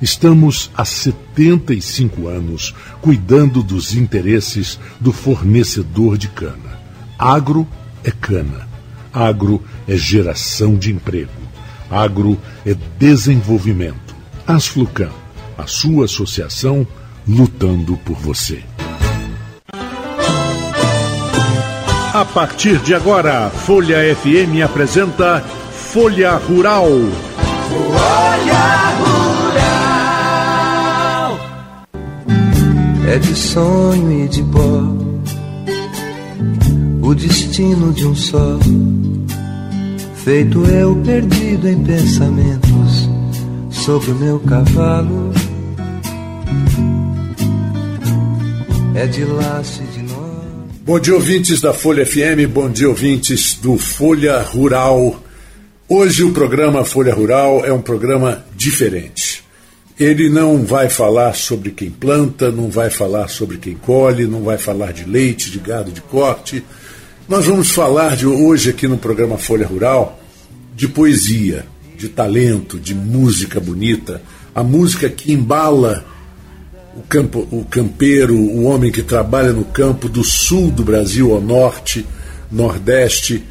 Estamos há 75 anos cuidando dos interesses do fornecedor de cana. Agro é cana. Agro é geração de emprego. Agro é desenvolvimento. Asflucan, a sua associação lutando por você. A partir de agora, Folha FM apresenta Folha Rural. Folha Rural. É de sonho e de pó, o destino de um só. Feito eu perdido em pensamentos sobre o meu cavalo. É de laço e de nó. Bom dia, ouvintes da Folha FM, bom dia, ouvintes do Folha Rural. Hoje o programa Folha Rural é um programa diferente. Ele não vai falar sobre quem planta, não vai falar sobre quem colhe, não vai falar de leite, de gado de corte. Nós vamos falar de hoje aqui no programa Folha Rural de poesia, de talento, de música bonita, a música que embala o, campo, o campeiro, o homem que trabalha no campo do sul do Brasil ao norte, nordeste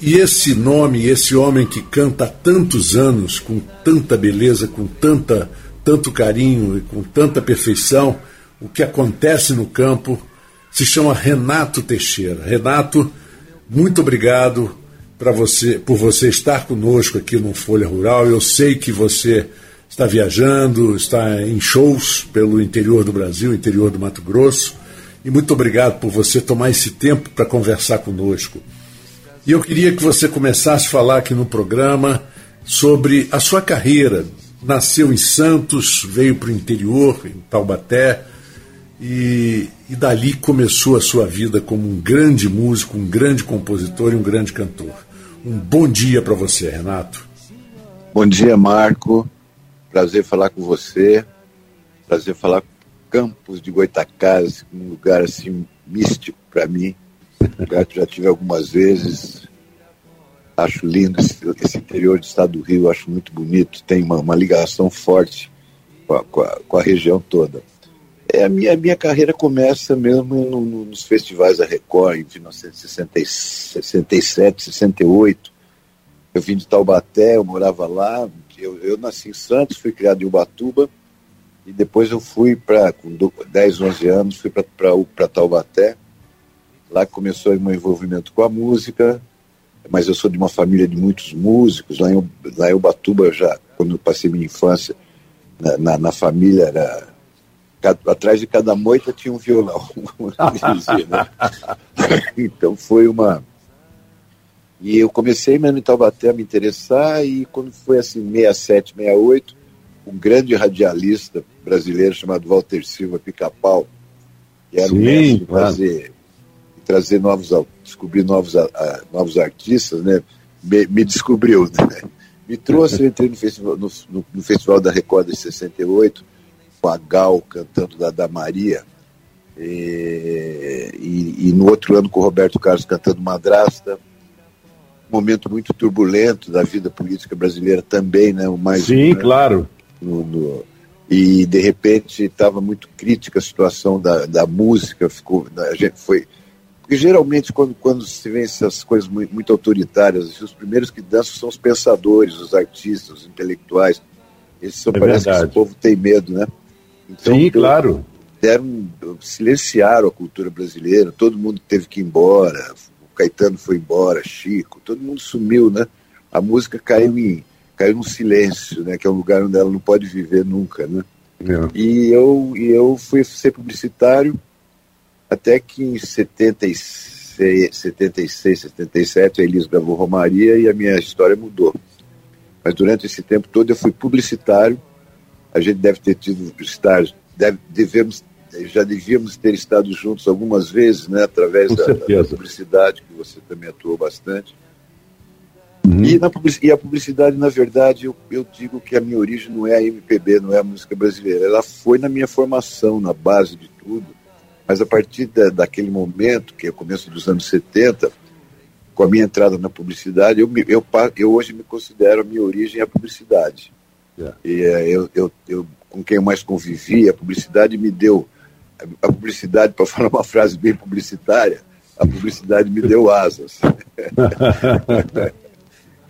e esse nome, esse homem que canta há tantos anos, com tanta beleza, com tanta, tanto carinho e com tanta perfeição, o que acontece no campo, se chama Renato Teixeira. Renato, muito obrigado para você, por você estar conosco aqui no Folha Rural. Eu sei que você está viajando, está em shows pelo interior do Brasil, interior do Mato Grosso. E muito obrigado por você tomar esse tempo para conversar conosco. E eu queria que você começasse a falar aqui no programa sobre a sua carreira. Nasceu em Santos, veio para o interior, em Taubaté, e, e dali começou a sua vida como um grande músico, um grande compositor e um grande cantor. Um bom dia para você, Renato. Bom dia, Marco. Prazer falar com você. Prazer falar com Campos de Goitacazes, um lugar assim místico para mim que já tive algumas vezes. Acho lindo esse, esse, interior do estado do Rio, acho muito bonito, tem uma, uma ligação forte com a, com, a, com a, região toda. É, a, minha, minha carreira começa mesmo no, no, nos festivais da Record, em 1967, 68. Eu vim de Taubaté, eu morava lá, eu, eu nasci em Santos, fui criado em Ubatuba, e depois eu fui para, com 10, 11 anos, fui para Taubaté, Lá começou o meu envolvimento com a música, mas eu sou de uma família de muitos músicos. Lá em, lá em Ubatuba, já, quando eu passei minha infância, na, na, na família era. Atrás de cada moita tinha um violão, dizia, né? então foi uma. E eu comecei mesmo em Taubaté a me interessar, e quando foi assim, 67, 68, um grande radialista brasileiro chamado Walter Silva Pica-Pau, que era Sim, o mestre de fazer trazer novos, descobrir novos, novos artistas, né? Me, me descobriu, né? Me trouxe, eu entrei no festival, no, no, no festival da Record de 68, com a Gal cantando da, da Maria, e, e, e, no outro ano com o Roberto Carlos cantando Madrasta. Um momento muito turbulento da vida política brasileira também, né? O mais Sim, né? claro. No, no, e de repente estava muito crítica a situação da, da música, ficou, a gente foi porque geralmente, quando, quando se vê essas coisas muito, muito autoritárias, assim, os primeiros que dançam são os pensadores, os artistas, os intelectuais. Eles são, é parece verdade. que esse povo tem medo, né? Então, Sim, claro. Deram, silenciaram a cultura brasileira, todo mundo teve que ir embora, o Caetano foi embora, Chico, todo mundo sumiu, né? A música caiu em caiu no silêncio, né? Que é um lugar onde ela não pode viver nunca, né? É. E eu e eu fui ser publicitário até que em 70, 76, 77, a Elis gravou Romaria e a minha história mudou. Mas durante esse tempo todo eu fui publicitário. A gente deve ter tido estar, deve, devemos, já devíamos ter estado juntos algumas vezes, né, através da, da, publicidade, que você também atuou bastante. Uhum. E, na, e, a publicidade, na verdade, eu, eu, digo que a minha origem não é a MPB, não é a música brasileira. Ela foi na minha formação, na base de tudo. Mas a partir da, daquele momento, que é o começo dos anos 70, com a minha entrada na publicidade, eu, eu, eu hoje me considero a minha origem a publicidade. Yeah. E é, eu, eu, eu, com quem eu mais convivi, a publicidade me deu. A publicidade, para falar uma frase bem publicitária, a publicidade me deu asas.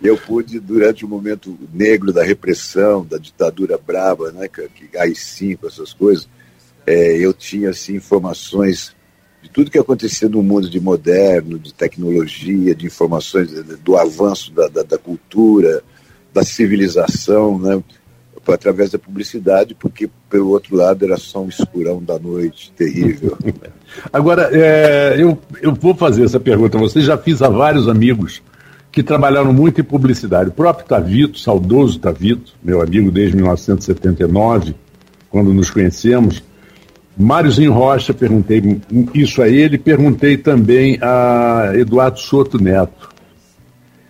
eu pude, durante o momento negro da repressão, da ditadura brava, né, que, que AI-5, essas coisas, é, eu tinha assim, informações de tudo que acontecia no mundo de moderno, de tecnologia, de informações do avanço da, da, da cultura, da civilização, né? através da publicidade, porque pelo outro lado era só um escurão da noite terrível. Agora, é, eu, eu vou fazer essa pergunta. Você já fiz a vários amigos que trabalharam muito em publicidade. O próprio Tavito, saudoso Tavito, meu amigo desde 1979, quando nos conhecemos, Máriozinho Rocha, perguntei isso a ele, perguntei também a Eduardo Soto Neto.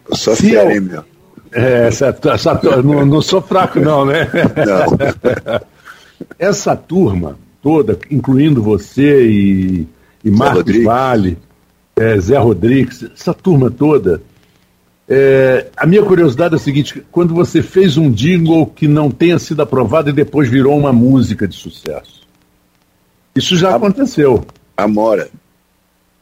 Eu sou fera, hein, meu? É, essa, essa, não, não sou fraco, não, né? Não. essa turma toda, incluindo você e, e Marcos Vale, é, Zé Rodrigues, essa turma toda. É, a minha curiosidade é a seguinte: quando você fez um jingle que não tenha sido aprovado e depois virou uma música de sucesso. Isso já a, aconteceu. Amora.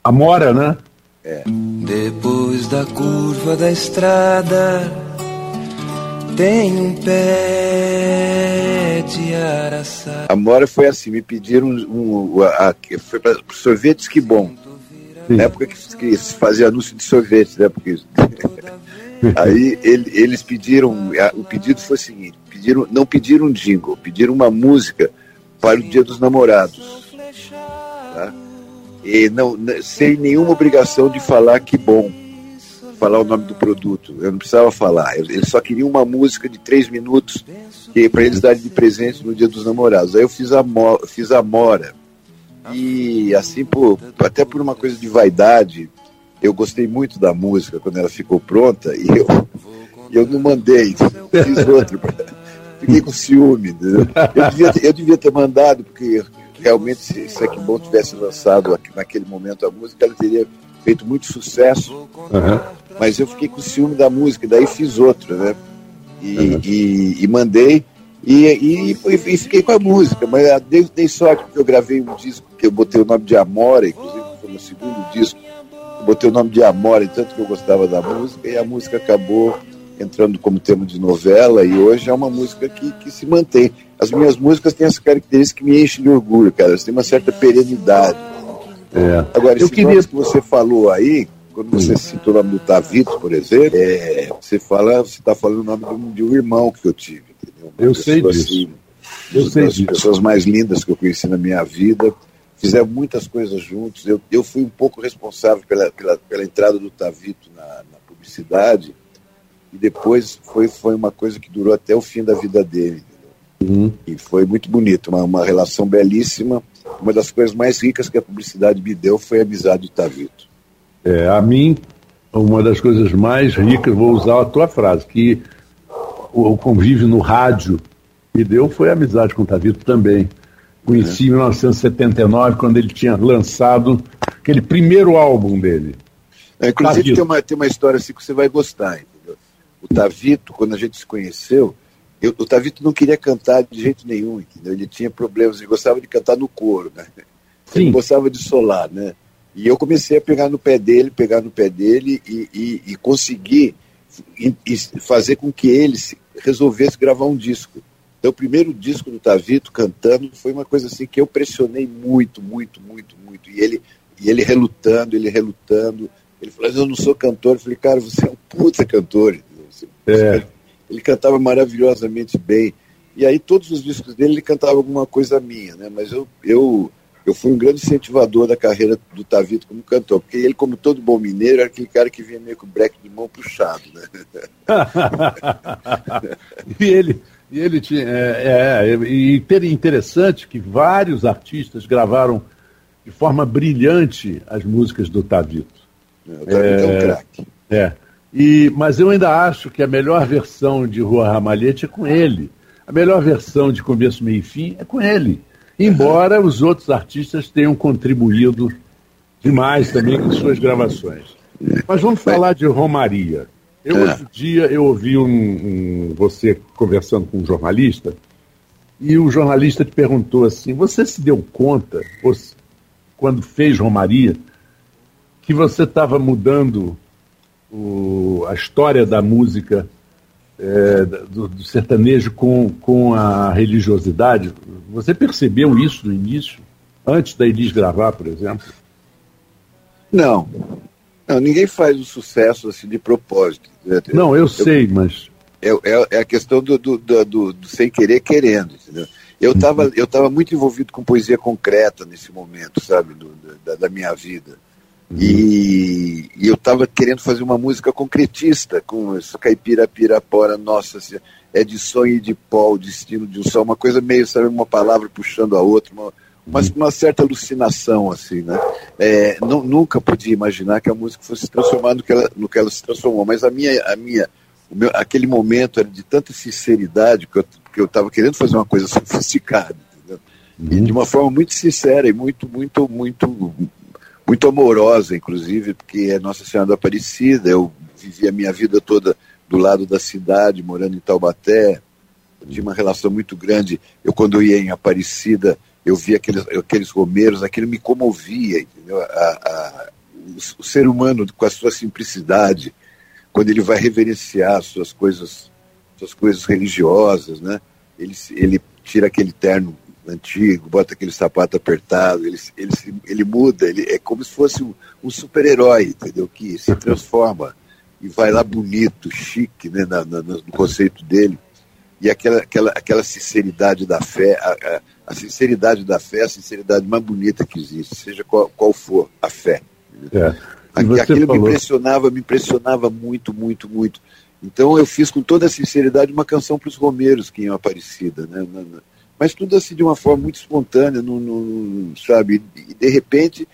Amora, né? É. Depois da curva da estrada tem um pé de araçá. Amora foi assim, me pediram um, um a, a, foi para sorvetes que bom. Sim. Na época que, que se fazia anúncio de sorvete, né? Porque aí ele, eles pediram, o pedido foi o seguinte, pediram, não pediram um jingle, pediram uma música para o Dia dos Namorados tá? E não, sem nenhuma obrigação de falar que bom, falar o nome do produto. Eu não precisava falar. Eles só queriam uma música de três minutos que para eles darem de presente no Dia dos Namorados. Aí eu fiz a, fiz a Mora. E assim, por, até por uma coisa de vaidade, eu gostei muito da música quando ela ficou pronta e eu, eu não mandei, fiz outro. Fiquei com ciúme. Eu devia, eu devia ter mandado, porque realmente, se, se a Bom tivesse lançado naquele momento a música, ela teria feito muito sucesso. Uhum. Mas eu fiquei com ciúme da música, daí fiz outra, né? E, uhum. e, e mandei. E, e, e, fiquei com a música, mas dei, dei sorte porque eu gravei um disco que eu botei o nome de Amora, inclusive foi no segundo disco, eu botei o nome de Amora, tanto que eu gostava da música, e a música acabou entrando como tema de novela, e hoje é uma música que, que se mantém. As minhas músicas têm essa característica que me enche de orgulho, cara. Elas têm uma certa perenidade. É. Agora, esse queria... que você falou aí, quando você citou o nome do Tavito, por exemplo, é, você fala, você está falando o nome de um, irmão que eu tive. Entendeu? eu sei disso. Assim, eu sei das disso. pessoas mais lindas que eu conheci na minha vida. Fizemos muitas coisas juntos. Eu, eu fui um pouco responsável pela, pela, pela entrada do Tavito na, na publicidade e depois foi, foi uma coisa que durou até o fim da vida dele. Uhum. E foi muito bonito, uma, uma relação belíssima. Uma das coisas mais ricas que a publicidade me deu foi a amizade do Tavito. É, a mim, uma das coisas mais ricas, vou usar a tua frase, que o, o convívio no rádio me deu foi a amizade com o Tavito também. Conheci é. em 1979, quando ele tinha lançado aquele primeiro álbum dele. É, inclusive tem uma, tem uma história assim que você vai gostar. O Tavito, quando a gente se conheceu, eu, o Tavito não queria cantar de jeito nenhum, entendeu? Ele tinha problemas, ele gostava de cantar no coro, né? Sim. Ele gostava de solar, né? E eu comecei a pegar no pé dele, pegar no pé dele e, e, e conseguir e, e fazer com que ele resolvesse gravar um disco. Então, o primeiro disco do Tavito cantando foi uma coisa assim que eu pressionei muito, muito, muito, muito. E ele, e ele relutando, ele relutando. Ele falou: Eu não sou cantor. Eu falei: Cara, você é um puta cantor. É. Ele cantava maravilhosamente bem. E aí todos os discos dele ele cantava alguma coisa minha, né? Mas eu, eu, eu fui um grande incentivador da carreira do Tavito como cantor, porque ele, como todo bom mineiro, era aquele cara que vinha meio com o breque de mão puxado, né? e ele, e ele tinha. É, é, e interessante que vários artistas gravaram de forma brilhante as músicas do Tavito. É, o Tavito é, é um craque. É. E, mas eu ainda acho que a melhor versão de Rua Ramalhete é com ele. A melhor versão de Começo, Meio e Fim é com ele. Embora os outros artistas tenham contribuído demais também com suas gravações. Mas vamos falar de Romaria. Eu, é. outro dia, eu ouvi um, um, você conversando com um jornalista, e o jornalista te perguntou assim: você se deu conta, você, quando fez Romaria, que você estava mudando o, a história da música é, do, do, sertanejo com, com a religiosidade. Você percebeu isso no início, antes da Elis gravar, por exemplo? Não. Não, ninguém faz o sucesso assim de propósito. Não, eu, eu sei, mas. É, é, é, a questão do, do, do, do, sem querer querendo, entendeu? Eu estava uhum. eu tava muito envolvido com poesia concreta nesse momento, sabe, do, da, da minha vida. E, e, eu estava querendo fazer uma música concretista, com essa caipira pirapora, nossa, é de sonho e de pó, o destino de um sol, uma coisa meio, sabe, uma palavra puxando a outra, uma, uma, uhum. uma certa alucinação, assim, né? É, não, nunca podia imaginar que a música fosse se transformar no que ela, no que ela se transformou, mas a minha, a minha, meu, aquele momento era de tanta sinceridade que eu estava querendo fazer uma coisa sofisticada, entendeu? E uhum. de uma forma muito sincera e muito, muito, muito muito amorosa, inclusive, porque é Nossa Senhora da Aparecida. Eu vivi a minha vida toda do lado da cidade, morando em Taubaté. Tinha uma relação muito grande. Eu, quando eu ia em Aparecida, eu via aqueles, aqueles romeiros, aquilo me comovia, entendeu? A, a, o, ser humano, com a sua simplicidade, quando ele vai reverenciar suas coisas, suas coisas religiosas, né? Ele, ele tira aquele terno antigo, bota aquele sapato apertado, ele, ele, ele muda, ele é como se fosse um, um super-herói, entendeu? Que se transforma e vai lá bonito, chique, né, na, na, no conceito dele. E aquela, aquela, aquela sinceridade da fé, a, a, a, sinceridade da fé é a sinceridade mais bonita que existe, seja qual, qual for a fé. É. Aquilo falou... me impressionava, me impressionava muito, muito, muito. Então eu fiz com toda a sinceridade uma canção para os romeiros que iam Aparecida, né? Na, mas tudo assim de uma forma muito espontânea, não, não, sabe? E de repente,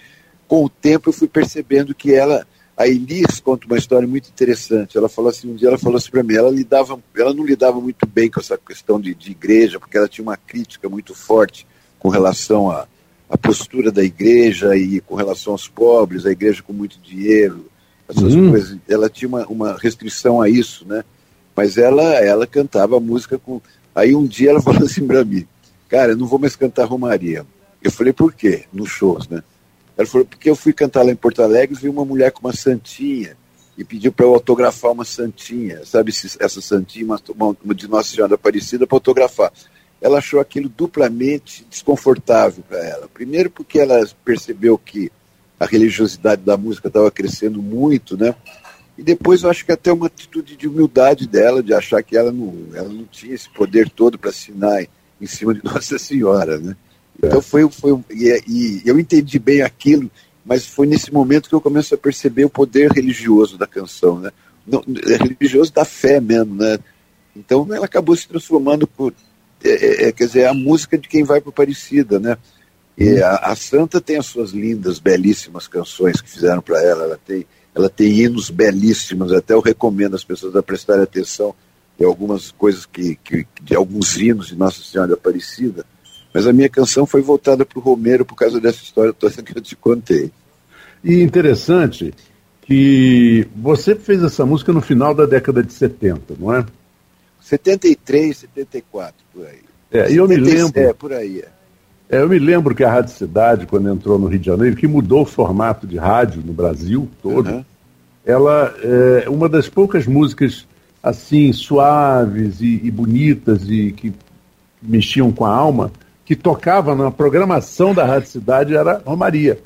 com o tempo, eu fui percebendo que ela, a Elis conta uma história muito interessante. Ela falou assim, um dia ela falou assim para mim, ela lidava, ela não lidava muito bem com essa questão de, de igreja, porque ela tinha uma crítica muito forte com relação à, à postura da igreja e com relação aos pobres, a igreja com muito dinheiro, essas uhum. coisas. Ela tinha uma, uma restrição a isso, né? Mas ela, ela cantava música com. Aí um dia ela falou assim para mim: cara, eu não vou mais cantar Romaria. Eu falei, por quê? Nos shows, né? Ela falou, porque eu fui cantar lá em Porto Alegre e vi uma mulher com uma santinha e pediu para eu autografar uma santinha, sabe essa santinha, uma, uma de Nossa Senhora Aparecida, para autografar. Ela achou aquilo duplamente desconfortável para ela. Primeiro porque ela percebeu que a religiosidade da música estava crescendo muito, né? E depois eu acho que até uma atitude de humildade dela, de achar que ela não, ela não tinha esse poder todo para assinar em cima de Nossa Senhora, né? Então foi, foi e, e, eu entendi bem aquilo, mas foi nesse momento que eu começo a perceber o poder religioso da canção, né? É religioso da fé mesmo, né? Então ela acabou se transformando por, é, é, é quer dizer, a música de quem vai para Aparecida, né? E a, a, Santa tem as suas lindas, belíssimas canções que fizeram para ela. Ela tem, ela tem hinos belíssimos. Até eu recomendo as pessoas a prestarem atenção tem algumas coisas que, que, de alguns hinos de Nossa Senhora Aparecida, mas a minha canção foi voltada para o Romero por causa dessa história toda que eu te contei. E interessante que você fez essa música no final da década de 70, não é? 73, 74, por aí. É, e eu me lembro. É, por aí. É. É, eu me lembro que a Rádio Cidade, quando entrou no Rio de Janeiro, que mudou o formato de rádio no Brasil todo, uhum. ela é uma das poucas músicas assim suaves e, e, bonitas e que mexiam com a alma, que tocava na programação da Rádio Cidade era Romaria.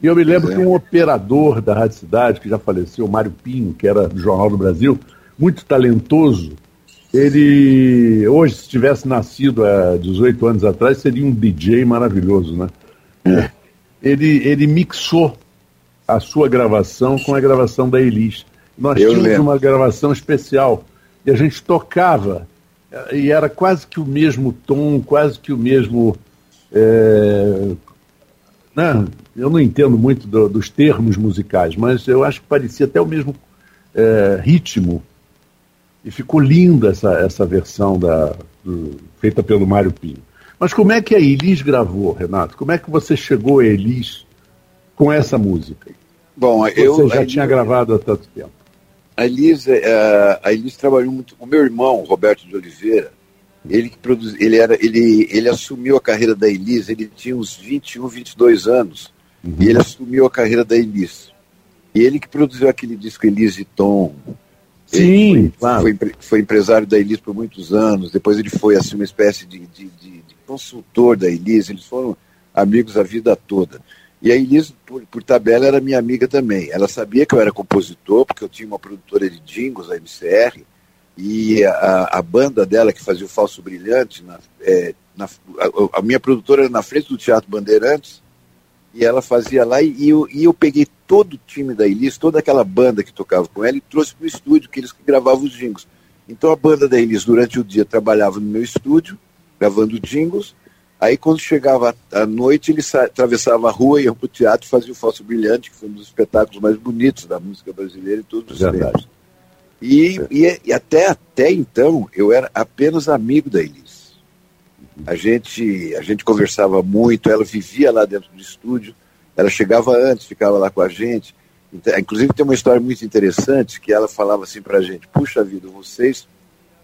E eu me lembro é. que um operador da Rádio Cidade, que já faleceu, Mário Pinho, que era do Jornal do Brasil, muito talentoso, ele hoje, se tivesse nascido há 18 anos atrás, seria um DJ maravilhoso, né? é. ele, ele mixou a sua gravação com a gravação da Elis. Nós Eu tínhamos lembro. uma gravação especial e a gente tocava e era quase que o mesmo tom, quase que o mesmo. É, né? Eu não entendo muito do, dos termos musicais, mas eu acho que parecia até o mesmo é, ritmo. E ficou linda essa, essa versão da, do, feita pelo Mário Pinho. Mas como é que a Elis gravou, Renato? Como é que você chegou a Elis com essa música? Bom, você eu já tinha gravado há tanto tempo. A Elis, é, a Elis trabalhou muito. O meu irmão, Roberto de Oliveira, ele que produz, ele era, ele, ele assumiu a carreira da Elis, ele tinha uns 21, 22 anos, uhum. e ele assumiu a carreira da Elis. E ele que produziu aquele disco Elis e Tom. Sim, foi, claro. Foi, foi, empresário da Elis por muitos anos, depois ele foi assim, uma espécie de, de, de, de consultor da Elis, eles foram amigos a vida toda. E a Elis, por, por, tabela, era minha amiga também. Ela sabia que eu era compositor, porque eu tinha uma produtora de jingles, a MCR, e a, a banda dela, que fazia o Falso Brilhante, na, é, na, a, a, minha produtora era na frente do Teatro Bandeirantes, e ela fazia lá, e, eu, e eu peguei todo o time da Elis, toda aquela banda que tocava com ela, e trouxe para o estúdio, que eles que gravavam os jingles. Então a banda da Elis, durante o dia, trabalhava no meu estúdio, gravando jingles, Aí quando chegava a noite, ele atravessava a rua, ia para o teatro e fazia o Falso Brilhante, que foi um dos espetáculos mais bonitos da música brasileira em todos os tempos. E, e, e, até, até então eu era apenas amigo da Elis. A gente, a gente conversava muito, ela vivia lá dentro do estúdio, ela chegava antes, ficava lá com a gente. Então, inclusive tem uma história muito interessante que ela falava assim para a gente, puxa vida, vocês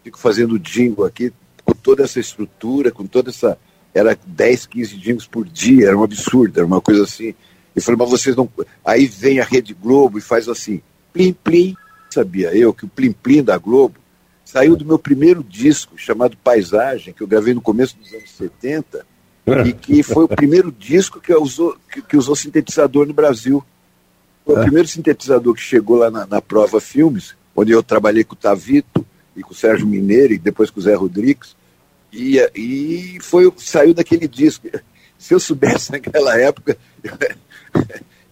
ficam fazendo jingle aqui com toda essa estrutura, com toda essa era 10, 15 jingles por dia, era um absurdo, era uma coisa assim. Eu falei, mas vocês não. Aí vem a Rede Globo e faz assim, plim plim. Sabia eu que o plim plim da Globo saiu do meu primeiro disco, chamado Paisagem, que eu gravei no começo dos anos 70, e que foi o primeiro disco que usou, que, que usou sintetizador no Brasil. Foi o é. primeiro sintetizador que chegou lá na, na Prova Filmes, onde eu trabalhei com o Tavito e com o Sérgio Mineiro, e depois com o Zé Rodrigues. E, e foi, saiu daquele disco. Se eu soubesse naquela época,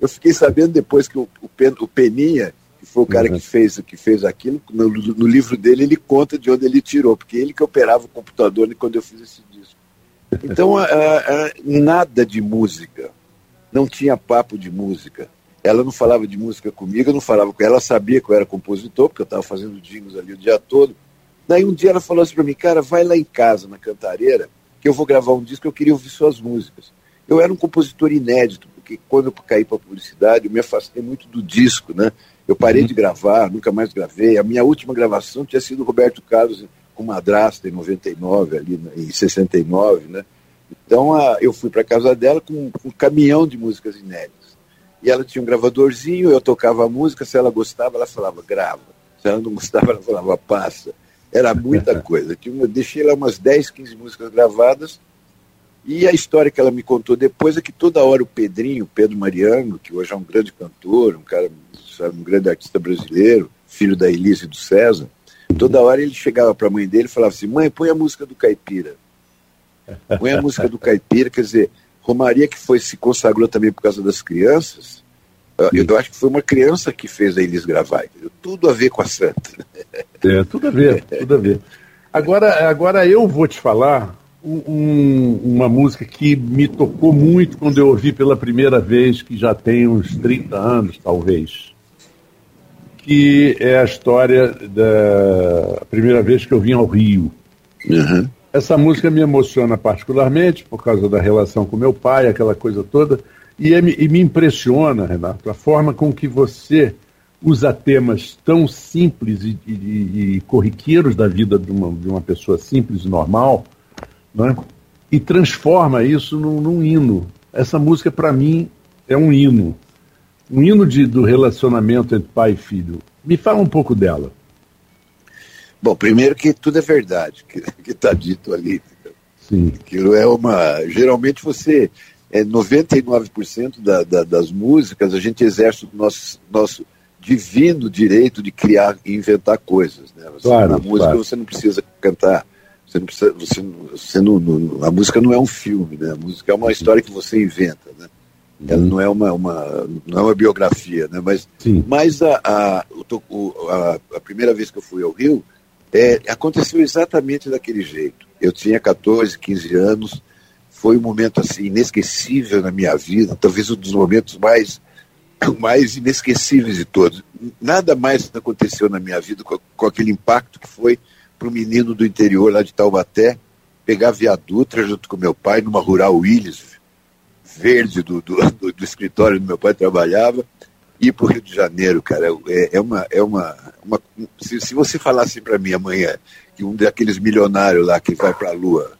eu fiquei sabendo depois que o, o, Pen, o Peninha, que foi o cara uhum. que, fez, que fez aquilo, no, no, livro dele ele conta de onde ele tirou, porque ele que operava o computador quando eu fiz esse disco. Então, a, a, nada de música, não tinha papo de música. Ela não falava de música comigo, eu não falava com ela, ela sabia que eu era compositor, porque eu estava fazendo jingles ali o dia todo. Daí um dia ela falou assim para mim, cara, vai lá em casa, na Cantareira, que eu vou gravar um disco, eu queria ouvir suas músicas. Eu era um compositor inédito, porque quando eu caí para publicidade, eu me afastei muito do disco, né? Eu parei de gravar, nunca mais gravei. A minha última gravação tinha sido Roberto Carlos com Madrasta em 99, ali em 69, né? Então a, eu fui para casa dela com, com um caminhão de músicas inéditas. E ela tinha um gravadorzinho, eu tocava a música, se ela gostava, ela falava, grava. Se ela não gostava, ela falava, passa. Era muita coisa. Eu deixei lá umas 10, 15 músicas gravadas. E a história que ela me contou depois é que toda hora o Pedrinho, Pedro Mariano, que hoje é um grande cantor, um cara, sabe, um grande artista brasileiro, filho da Elise e do César, toda hora ele chegava para a mãe dele e falava assim: mãe, põe a música do Caipira. Põe a música do Caipira, quer dizer, Romaria, que foi se consagrou também por causa das crianças, eu, eu acho que foi uma criança que fez a Elis gravar. Tudo a ver com a Santa. É, tudo a ver, tudo a ver. Agora, agora eu vou te falar um, uma música que me tocou muito quando eu ouvi pela primeira vez, que já tem uns 30 anos, talvez. Que é a história da primeira vez que eu vim ao Rio. Uhum. Essa música me emociona particularmente por causa da relação com meu pai, aquela coisa toda. E, é, e me impressiona, Renato, a forma com que você usa temas tão simples e, e, e corriqueiros da vida de uma, de uma pessoa simples e normal, né? e transforma isso num, num hino. Essa música, para mim, é um hino. Um hino de, do relacionamento entre pai e filho. Me fala um pouco dela. Bom, primeiro que tudo é verdade, que está dito ali. Sim. Aquilo é uma. Geralmente você é, 99% da, da, das músicas a gente exerce o nosso, nosso divino direito de criar e inventar coisas. Né? Você, claro, na música claro. você não precisa cantar Você não precisa, você, você não, não, a música não é um filme, né? A música é uma história que você inventa, né? Ela não é uma, uma, não é uma biografia, né? Mas, mas a, a, a, a, primeira vez que eu fui ao Rio é, aconteceu exatamente daquele jeito. Eu tinha 14, 15 anos, foi um momento assim inesquecível na minha vida, talvez um dos momentos mais mais inesquecíveis de todos. Nada mais aconteceu na minha vida com, com aquele impacto que foi para o menino do interior lá de Taubaté pegar viadutra junto com meu pai numa rural Willis, verde do, do, do, do escritório onde meu pai trabalhava, ir para o Rio de Janeiro, cara. É, é uma. É uma, uma se, se você falasse para mim amanhã que um daqueles milionários lá que vai para a Lua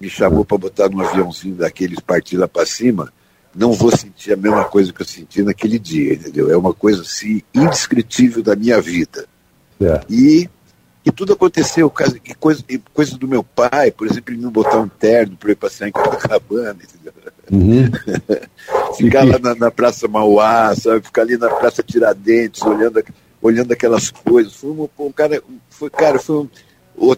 me chamou para botar num aviãozinho daqueles partir lá para cima, não vou sentir a mesma coisa que eu senti naquele dia, entendeu? É uma coisa assim indescritível da minha vida. É. E, e tudo aconteceu, e coisa, e coisa do meu pai, por exemplo, ele me botar um terno para ir passear em Copacabana, entendeu? Uhum. Ficar lá na, na, Praça Mauá, sabe? Ficar ali na Praça Tiradentes, olhando, olhando aquelas coisas. Foi um, um cara, foi, cara, foi um,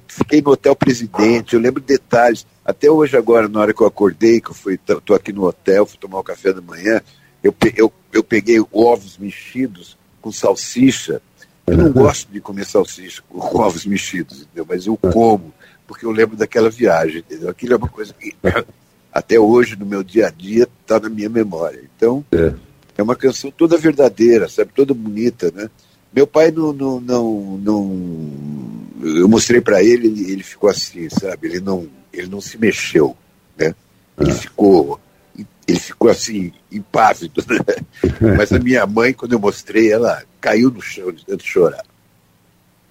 fiquei no Hotel Presidente, eu lembro detalhes. Até hoje agora, na hora que eu acordei, que eu fui, tô aqui no hotel, fui tomar o café da manhã, eu, eu, eu peguei ovos mexidos com salsicha. Eu não gosto de comer salsicha com ovos mexidos, entendeu? mas eu como, porque eu lembro daquela viagem, entendeu? Aquilo é uma coisa que até hoje, no meu dia a dia, está na minha memória. Então, é. é. uma canção toda verdadeira, sabe? Toda bonita, né? Meu pai não. não, não, não eu mostrei para ele, ele, ele ficou assim, sabe? Ele não, ele não se mexeu, né? Ele ah. ficou. Ele ficou assim, impávido, né? Mas a minha mãe, quando eu mostrei, ela caiu no chão de tanto chorar.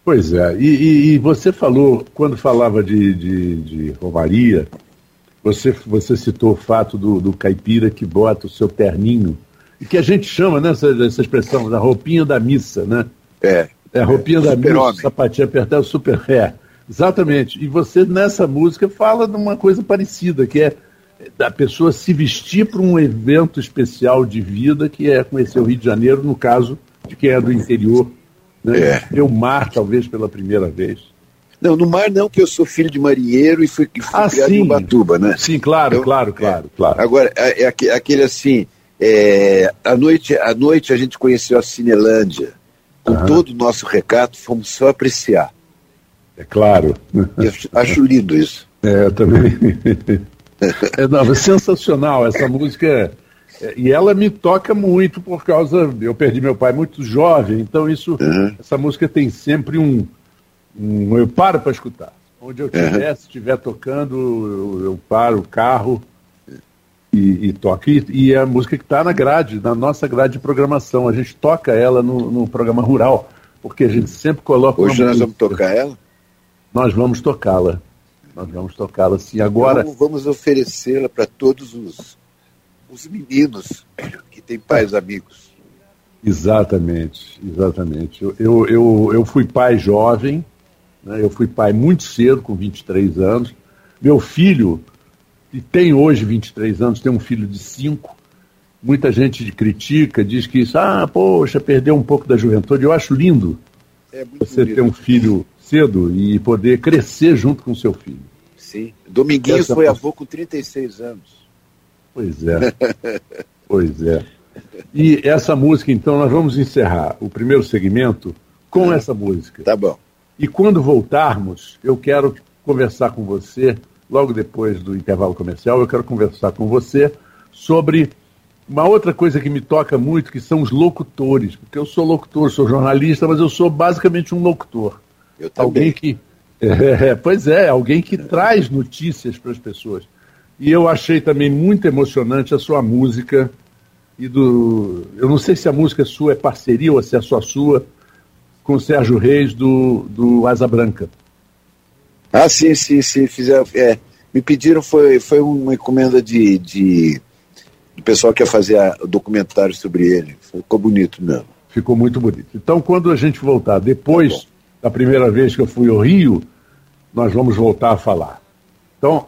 Pois é, e, e, e, você falou, quando falava de, de, de Romaria, você, você citou o fato do, do caipira que bota o seu terninho, e que a gente chama, né, essa, essa expressão, da roupinha da missa, né? É. É a roupinha da missa, sapatinha apertada, super ré. Exatamente. E você, nessa música, fala de uma coisa parecida, que é da pessoa se vestir para um evento especial de vida, que é conhecer o Rio de Janeiro, no caso de quem é do interior, né? É. Ver o mar, talvez, pela primeira vez. Não, no mar não, que eu sou filho de marinheiro e fui, fui ah, criado sim. em Ubatuba, né? Sim, claro, então, claro, claro, é. claro. Agora, é, é aquele assim, é, à, noite, à noite a gente conheceu a Cinelândia. Com uhum. todo o nosso recato, fomos só apreciar. É claro. Eu acho lindo isso. É, eu também. é, não, é sensacional essa música. É, e ela me toca muito por causa. Eu perdi meu pai muito jovem, então isso. Uhum. Essa música tem sempre um, um, eu paro para escutar. Onde eu estiver, uhum. se estiver tocando, eu, eu, paro o carro e, e toco. E, e, é a música que está na grade, na nossa grade de programação. A gente toca ela no, no programa rural, porque a gente sempre coloca. Hoje nós vamos tocar ela? Nós vamos tocá-la. Nós vamos tocá-la sim. Agora. Vamos, vamos oferecê-la para todos os, os meninos que têm pais amigos. Exatamente, exatamente. Eu, eu, eu, eu fui pai jovem, né? Eu fui pai muito cedo, com 23 anos. Meu filho, que tem hoje 23 anos, tem um filho de 5. Muita gente critica, diz que isso, ah, poxa, perdeu um pouco da juventude. Eu acho lindo é você bonito. ter um filho cedo e poder crescer junto com seu filho. Sim. Dominguinhos Essa foi avô com 36 anos. Pois é. pois é. E essa música, então, nós vamos encerrar o primeiro segmento com ah, essa música. Tá bom. E quando voltarmos, eu quero conversar com você, logo depois do intervalo comercial, eu quero conversar com você sobre uma outra coisa que me toca muito, que são os locutores. Porque eu sou locutor, sou jornalista, mas eu sou basicamente um locutor. Eu também. Alguém que. É, pois é, alguém que traz notícias para as pessoas. E eu achei também muito emocionante a sua música. E do. Eu não sei se a música sua é parceria ou se é só sua, com o Sérgio Reis do, do Asa Branca. Ah, sim, sim, sim. Fizeram, é, me pediram, foi, foi uma encomenda de, de do pessoal que ia fazer o documentário sobre ele. Ficou bonito mesmo. Ficou muito bonito. Então, quando a gente voltar, depois tá da primeira vez que eu fui ao Rio, nós vamos voltar a falar. Então,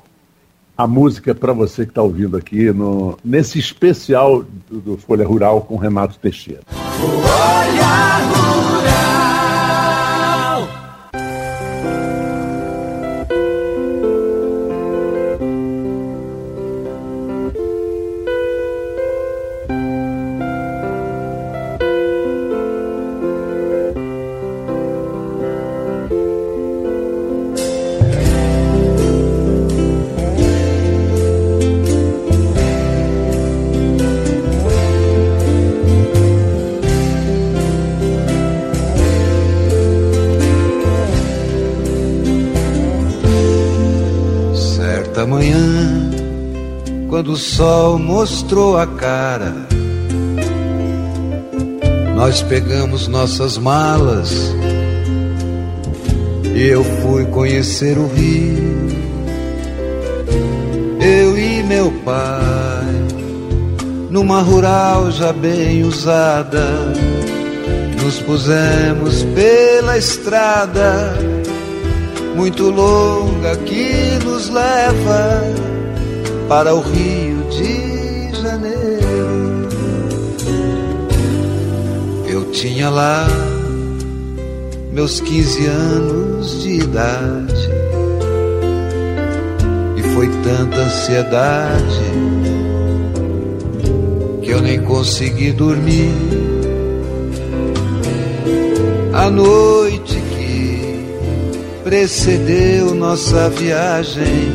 a música é para você que está ouvindo aqui no, nesse especial do, do Folha Rural com Renato Teixeira. Folha mostrou a cara, nós pegamos nossas malas e eu fui conhecer o Rio. Eu e meu pai, numa rural já bem usada, nos pusemos pela estrada muito longa que nos leva para o Rio tinha lá meus 15 anos de idade e foi tanta ansiedade que eu nem consegui dormir. A noite que precedeu nossa viagem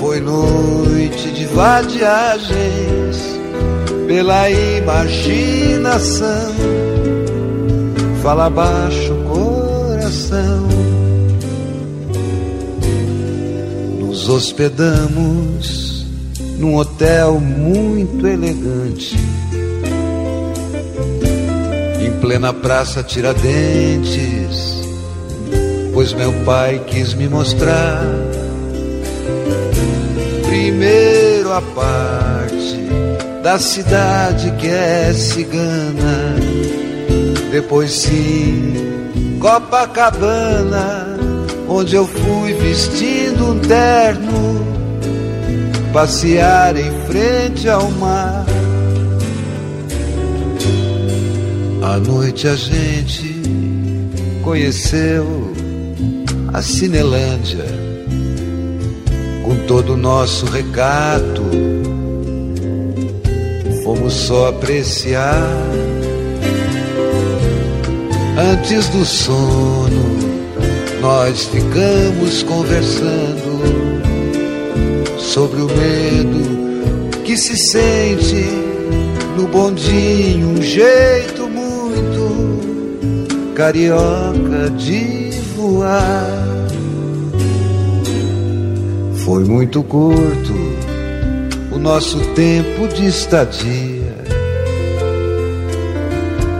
foi noite de vadiagens pela imaginação. Fala baixo, coração. Nos hospedamos num hotel muito elegante. Em plena praça Tiradentes, pois meu pai quis me mostrar primeiro a parte da cidade que é cigana, depois sim Copacabana, onde eu fui vestindo um terno, passear em frente ao mar. À noite a gente conheceu a Cinelândia com todo o nosso recato, fomos só apreciar. Antes do sono, nós ficamos conversando sobre o medo que se sente no bondinho, um jeito muito carioca de voar. Foi muito curto o nosso tempo de estadia,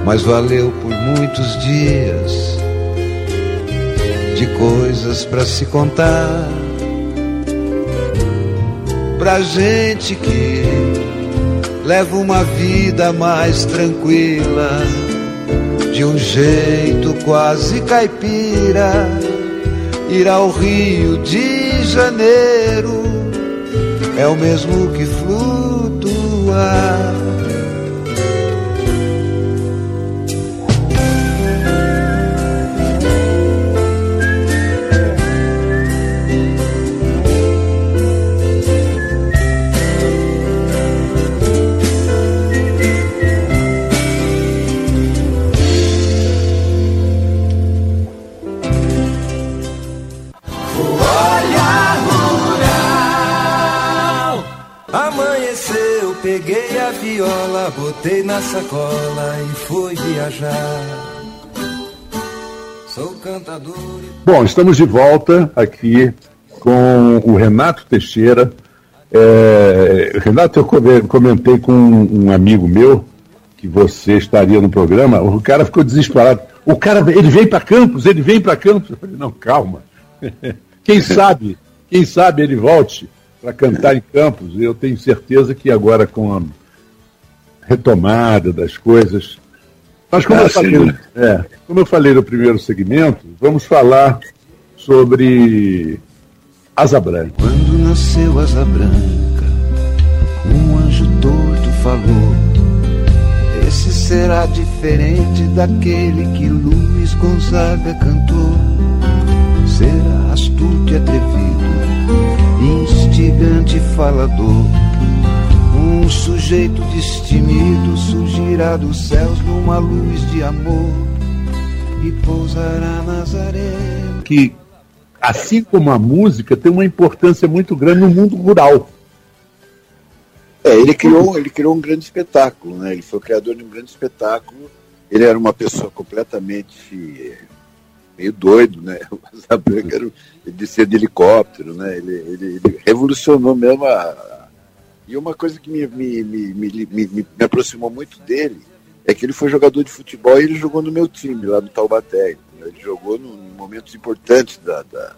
mas valeu por muitos dias de coisas para se contar. Pra gente que leva uma vida mais tranquila, de um jeito quase caipira, ir ao Rio de Janeiro é o mesmo que flutuar. Viola, botei na sacola e fui viajar. Sou cantador. Bom, estamos de volta aqui com o Renato Teixeira. É, Renato, eu comentei com um amigo meu que você estaria no programa. O cara ficou desesperado. O cara, ele vem para Campos, ele vem para Campos. Eu falei, não, calma. Quem sabe, quem sabe ele volte para cantar em Campos. Eu tenho certeza que agora com a retomada das coisas. Mas como, ah, eu falei, é, como eu falei no primeiro segmento, vamos falar sobre Asa Branca. Quando nasceu Asa Branca, um anjo torto falou: Esse será diferente daquele que Luiz Gonzaga cantou. Será astuto e atrevido, instigante e falador um sujeito destemido surgirá dos céus numa luz de amor e pousará nas areias. Que, assim como a música, tem uma importância muito grande no mundo rural. É, ele criou, ele criou um grande espetáculo, né? Ele foi o criador de um grande espetáculo. Ele era uma pessoa completamente meio doido, né? O Zabranca ele descia de helicóptero, né? Ele, ele, ele revolucionou mesmo a, E uma coisa que me, me, me, me, me, me aproximou muito dele é que ele foi jogador de futebol e ele jogou no meu time, lá no Taubaté. Ele jogou em momentos importantes da, da,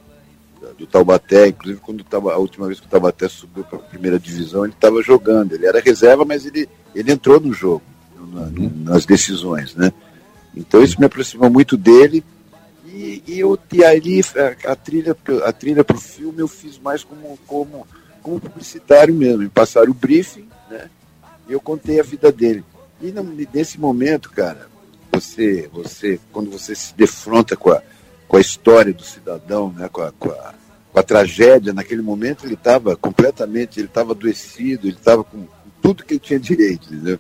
da, do Taubaté, inclusive quando tava, a última vez que o Taubaté subiu para a primeira divisão, ele estava jogando. Ele era reserva, mas ele, ele entrou no jogo, na, nas decisões, né? Então isso me aproximou muito dele. E, e, eu, e aí a, a trilha a trilha para o filme eu fiz mais como, como, como publicitário mesmo. Me passaram o briefing, né? E eu contei a vida dele. E nesse momento, cara, você, você, quando você se defronta com a, com a história do cidadão, né, com, a, com, a, a tragédia, naquele momento ele estava completamente, ele estava adoecido, ele estava com tudo que ele tinha direito, entendeu?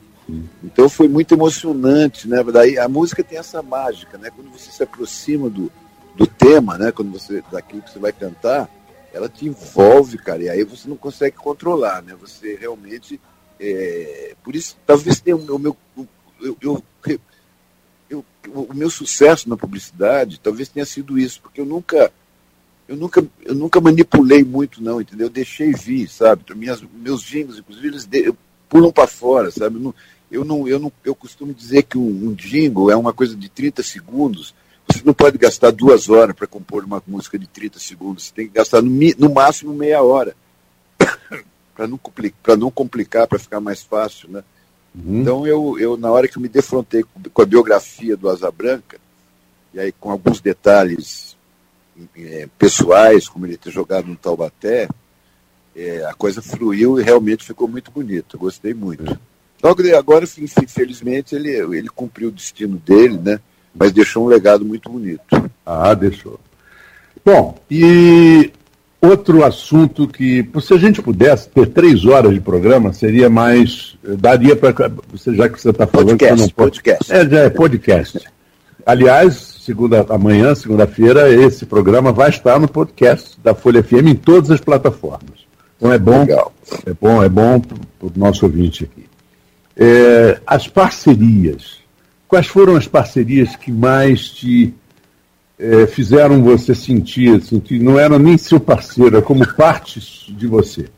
Então foi muito emocionante, né? Daí a música tem essa mágica, né? Quando você se aproxima do, do tema, né? Quando você daquilo que você vai cantar, ela te envolve, cara, e aí você não consegue controlar, né? Você realmente é, por isso, talvez tenha o meu, eu, eu, eu, o meu sucesso na publicidade, talvez tenha sido isso, porque eu nunca, eu nunca, eu nunca manipulei muito, não, entendeu? Eu deixei vir, sabe? Minhas, meus jingles, inclusive, eles de, pulam para fora, sabe? Eu não, eu não, eu não, eu costumo dizer que um, um jingle é uma coisa de 30 segundos. Você não pode gastar duas horas para compor uma música de 30 segundos. Você tem que gastar no, no máximo meia hora para não, complicar, não complicar, para ficar mais fácil, né? Uhum. Então eu, eu, na hora que eu me defrontei com a biografia do Asa Branca, e aí com alguns detalhes é, pessoais, como ele ter jogado no Taubaté, é, a coisa fluiu e realmente ficou muito bonito. Gostei muito. Logo agora, infelizmente, ele, ele cumpriu o destino dele, né? Mas deixou um legado muito bonito. Ah, deixou. Bom, e Outro assunto que, se a gente pudesse ter três horas de programa, seria mais. Daria para. Já que você está falando. Podcast, não pode, podcast. É, já é podcast. Aliás, segunda, amanhã, segunda-feira, esse programa vai estar no podcast da Folha FM em todas as plataformas. Então é bom, Legal. é bom, é bom para o nosso ouvinte aqui. É, as parcerias. Quais foram as parcerias que mais te é, fizeram você sentir, sentir, não era nem seu parceiro, era como parte de você?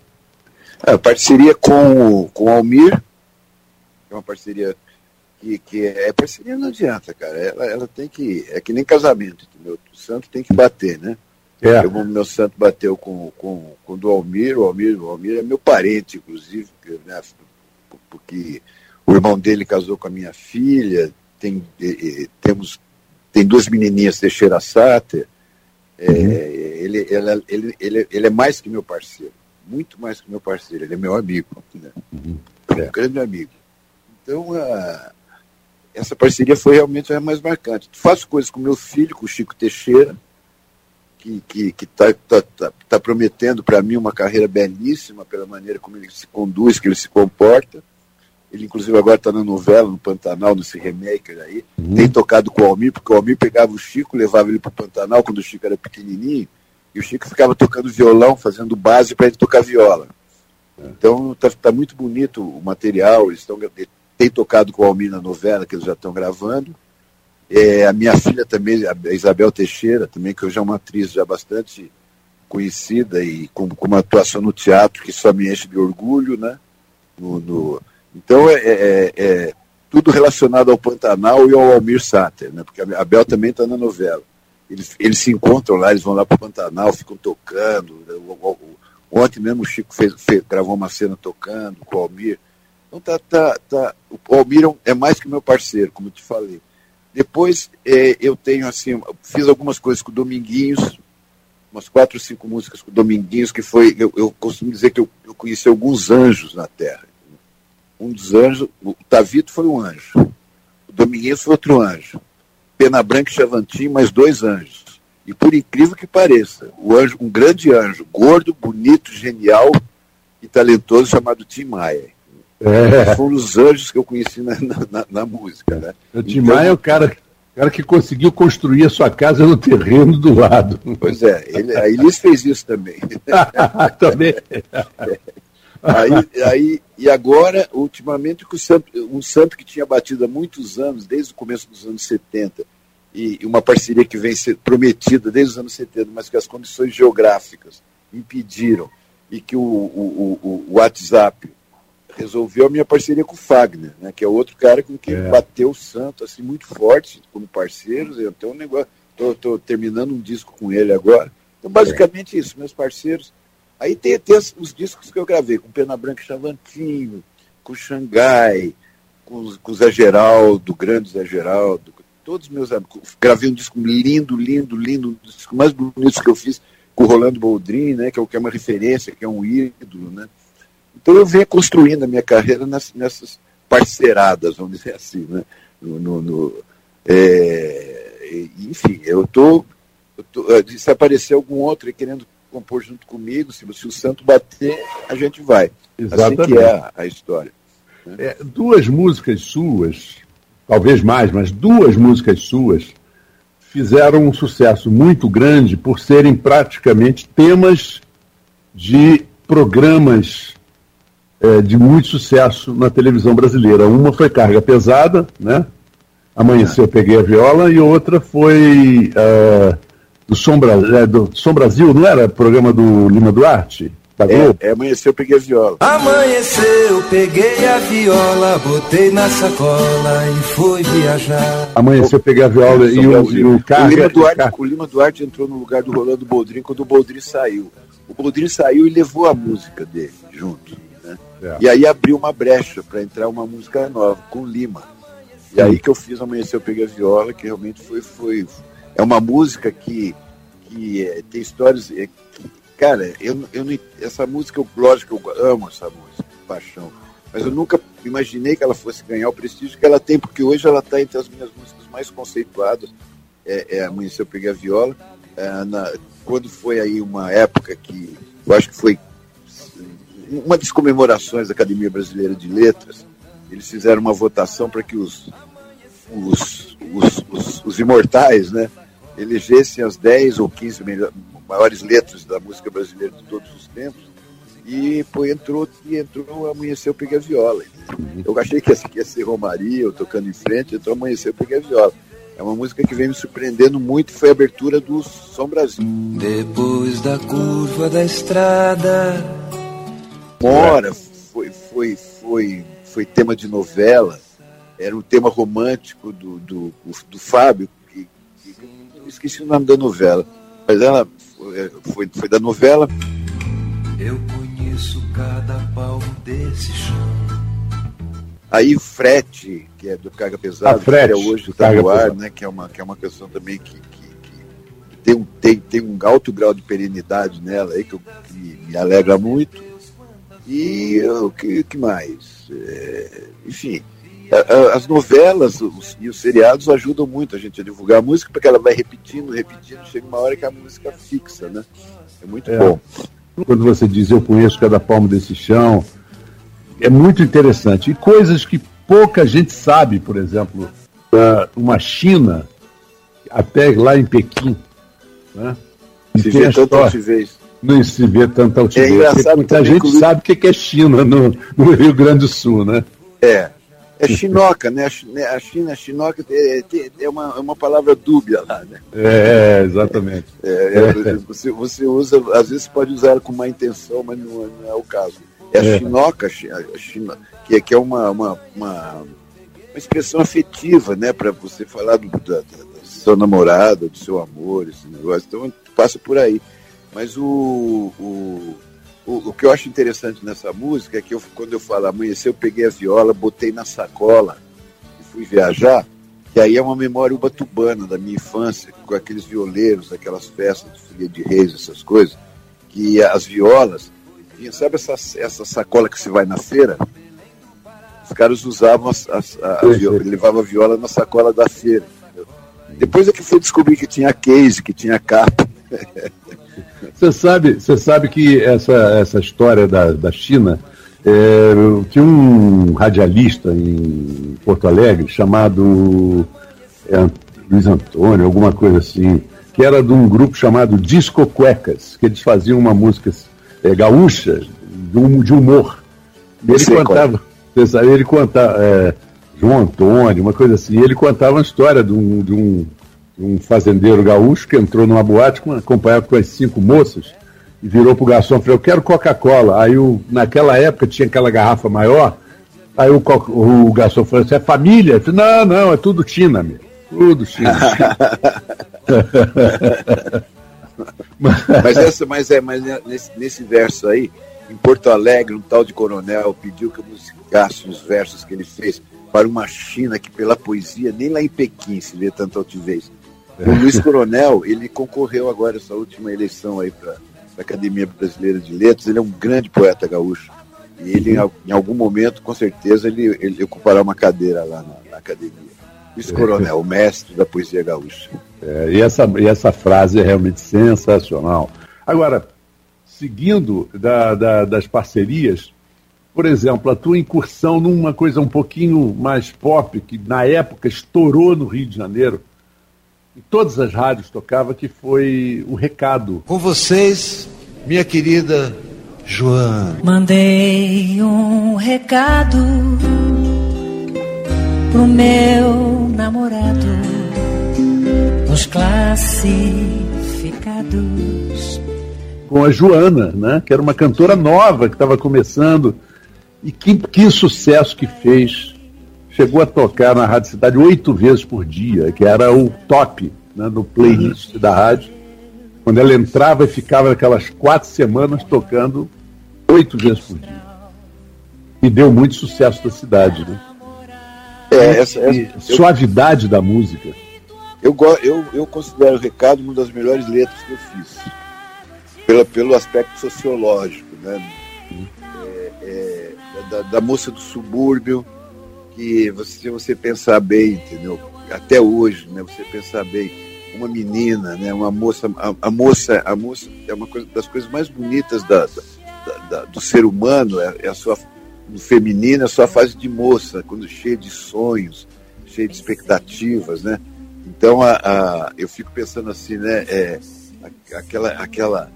É, a parceria com, com o Almir, é uma parceria que, que é, é parceria não adianta, cara. Ela, ela tem que. É que nem casamento, entendeu? O santo tem que bater, né? É. Eu, meu santo bateu com, com, com o do Almir, o Almir, o Almir é meu parente, inclusive, né, porque o irmão dele casou com a minha filha, tem, temos tem duas menininhas Teixeira Sáter. É, uhum. ele, ele, ele, ele, ele é mais que meu parceiro, muito mais que meu parceiro, ele é meu amigo, né? Uhum. É um grande amigo. Então, a, essa parceria foi realmente a mais marcante. Faço coisas com meu filho, com o Chico Teixeira, que está que, que tá, tá, tá, prometendo para mim uma carreira belíssima pela maneira como ele se conduz, que ele se comporta. Ele, inclusive, agora está na novela, no Pantanal, nesse remake aí. Uhum. Tem tocado com o Almir, porque o Almir pegava o Chico, levava ele para o Pantanal quando o Chico era pequenininho, e o Chico ficava tocando violão, fazendo base para ele tocar viola. Então, está tá muito bonito o material. Eles tem tocado com o Almir na novela, que eles já estão gravando. É, a minha filha também, a Isabel Teixeira, também, que hoje é uma atriz já bastante conhecida e com, com uma atuação no teatro que só me enche de orgulho, né? No, no, então, é, é, é, tudo relacionado ao Pantanal e ao Almir Sater, né? porque a Bel também está na novela. Eles, eles se encontram lá, eles vão lá para o Pantanal, ficam tocando. Ontem mesmo o Chico fez, fez, gravou uma cena tocando com o Almir. Então, tá, tá, tá. o Almir é, é mais que meu parceiro, como eu te falei. Depois, é, eu tenho assim, fiz algumas coisas com o Dominguinhos, umas quatro cinco músicas com o Dominguinhos, que foi, eu, eu costumo dizer que eu, eu conheci alguns anjos na Terra um dos anjos, o Tavito foi um anjo, o Domingues foi outro anjo, Pena Branca e Chavantin, mais dois anjos. E por incrível que pareça, o anjo, um grande anjo, gordo, bonito, genial e talentoso, chamado Tim Maia. É. Foram os anjos que eu conheci na, na, na música. Né? O Tim então, é o cara, cara que conseguiu construir a sua casa no terreno do lado. Pois é, ele, a Elis fez isso também. também. Aí, aí, e agora, ultimamente, um santo que tinha batido há muitos anos, desde o começo dos anos 70, e uma parceria que vem ser prometida desde os anos 70, mas que as condições geográficas impediram, e que o, o, o, o WhatsApp resolveu a minha parceria com o Fagner, né, que é outro cara com quem é. bateu o santo assim muito forte como parceiros. Eu tenho um negócio, tô, tô, terminando um disco com ele agora. Então basicamente é. isso, meus parceiros. Aí tem, tem os discos que eu gravei com Pena Branca Chavantinho, com Xangai, com, com o Zé Geraldo, grande Zé Geraldo, todos meus amigos. Gravei um disco lindo, lindo, lindo, um dos discos mais bonitos que eu fiz com o Rolando Boldrin, né, que é, que é uma referência, que é um ídolo, né? Então eu venho construindo a minha carreira nessas, nessas parceiradas, vamos dizer assim, né? No, no, no é, enfim, eu tô, eu tô, eh, se aparecer algum outro querendo compor junto comigo, se, se o santo bater, a gente vai. Exatamente. Assim que é a, a história. Né? É, duas músicas suas, talvez mais, mas duas músicas suas fizeram um sucesso muito grande por serem praticamente temas de programas é, de muito sucesso na televisão brasileira. Uma foi Carga Pesada, né? Amanheceu, eu peguei a viola, e outra foi uh, do, Som, é, do Som Brasil, não era? Programa do Lima Duarte? Da é, é Amanheceu, eu peguei a viola. Amanheceu, peguei a viola, botei na sacola e fui viajar. Amanheceu, eu peguei a viola e o, e o Carga... O Lima, Duarte, o Lima Duarte entrou no lugar do Rolando Boldrin quando o Boldrin saiu. O Boldrin saiu e levou a música dele junto. É. E aí abriu uma brecha para entrar uma música nova, com Lima. E aí que eu fiz Amanhecer Eu Peguei a Viola, que realmente foi. foi é uma música que, que é, tem histórias. É, cara, eu, eu não, essa música, eu, lógico que eu amo essa música, paixão. Mas eu nunca imaginei que ela fosse ganhar o prestígio que ela tem, porque hoje ela está entre as minhas músicas mais conceituadas. É, é Amanhecer Eu Peguei a Viola. É, na, quando foi aí uma época que eu acho que foi uma das comemorações da Academia Brasileira de Letras, eles fizeram uma votação para que os, os, os, os, os imortais né, elegessem as 10 ou 15 melhor, maiores letras da música brasileira de todos os tempos. E pô, entrou, e entrou Amanheceu, Peguei a Viola. Eu achei que ia, ser Romaria, eu tocando em frente, entrou Amanheceu, Peguei a Viola. É uma música que vem me surpreendendo muito, foi a abertura do Som Brasil. Depois da curva da estrada Mora foi, foi, foi, foi tema de novela, era um tema romântico do, do, do Fábio, que, que, esqueci o nome da novela, mas ela foi, foi, foi da novela. Eu conheço cada palmo desse chão. Aí o frete, que é do Carga Pesada, que é hoje está no ar, né, que, é uma, que é uma questão também que, que, que, tem, um, tem, tem um alto grau de perenidade nela aí, que, eu, que me alegra muito. E o que, que, mais? É, enfim, as novelas os, e os seriados ajudam muito a gente a divulgar a música, porque ela vai repetindo, repetindo, chega uma hora que a música fixa, né? É muito é. bom. Quando você diz eu conheço cada palmo desse chão, é muito interessante. E coisas que pouca gente sabe, por exemplo, uma China, até lá em Pequim, né? Se vê tantas vezes não se vê tanta altivez. É muita gente inclusive... sabe o que é China no, no, Rio Grande do Sul, né? É. É chinoca, né? A China, a chinoca é, é, uma, é uma palavra dúbia lá, né? É, exatamente. É, é, você, você usa, às vezes pode usar ela com má intenção, mas não, é, não é o caso. É a é. chinoca, a chino, que, é, que é uma, uma, uma, uma expressão afetiva, né? Para você falar do, da, do seu namorado, do seu amor, esse negócio. Então passa por aí. Mas o, o, o, o, que eu acho interessante nessa música é que eu, quando eu falo amanhecer, eu peguei a viola, botei na sacola e fui viajar, que aí é uma memória ubatubana da minha infância, com aqueles violeiros, aquelas festas de folia de reis, essas coisas, que as violas, sabe essa, essa sacola que se vai na feira? Os caras usavam as, as, a, a viola, levavam a viola na sacola da feira. Depois é que foi descobrir que tinha case, que tinha capa. Você sabe, você sabe que essa, essa história da, da China, é, tinha um radialista em Porto Alegre chamado é, Luiz Antônio, alguma coisa assim, que era de um grupo chamado Disco Cuecas, que eles faziam uma música é, gaúcha de, de humor. E ele contava, você sabe, ele contava, é, João Antônio, uma coisa assim, ele contava uma história de um, de um um fazendeiro gaúcho que entrou numa boate com, acompanhado com as cinco moças e virou pro garçom e falou, eu quero Coca-Cola. Aí o, naquela época tinha aquela garrafa maior, aí o, o garçom falou, você é família? Eu falei, não, não, é tudo China, meu. Tudo China. mas essa, mas é, mas nesse, nesse verso aí, em Porto Alegre, um tal de coronel pediu que eu musicasse os versos que ele fez para uma China que pela poesia nem lá em Pequim se vê tanta altivez. O Luiz Coronel, ele concorreu agora essa última eleição aí para a Academia Brasileira de Letras. Ele é um grande poeta gaúcho. E ele, em algum momento, com certeza, ele, ele ocupará uma cadeira lá na, na academia. Luiz Coronel, o mestre da poesia gaúcha. É, e, essa, e essa frase é realmente sensacional. Agora, seguindo da, da, das parcerias, por exemplo, a tua incursão numa coisa um pouquinho mais pop, que na época estourou no Rio de Janeiro, e todas as rádios tocava, que foi o recado. Com vocês, minha querida Joana. Mandei um recado pro meu namorado, nos classificados. Com a Joana, né? Que era uma cantora nova que estava começando e que, que sucesso que fez. Chegou a tocar na Rádio Cidade oito vezes por dia, que era o top né, no playlist da rádio. Quando ela entrava e ficava aquelas quatro semanas tocando oito vezes por dia. E deu muito sucesso da cidade, né? É, essa, essa, suavidade eu, da música. Eu, eu, eu considero o recado uma das melhores letras que eu fiz. Pela, pelo aspecto sociológico, né? É, é, da, da, moça do subúrbio, que você, se você pensar bem, entendeu? Até hoje, né? Você pensar bem, uma menina, né? Uma moça, a, a moça, a moça é uma coisa, das coisas mais bonitas da, da, da do ser humano, é, é a sua no feminino, a sua fase de moça, quando cheia de sonhos, cheia de expectativas, né? Então, a, a eu fico pensando assim, né? É, aquela, aquela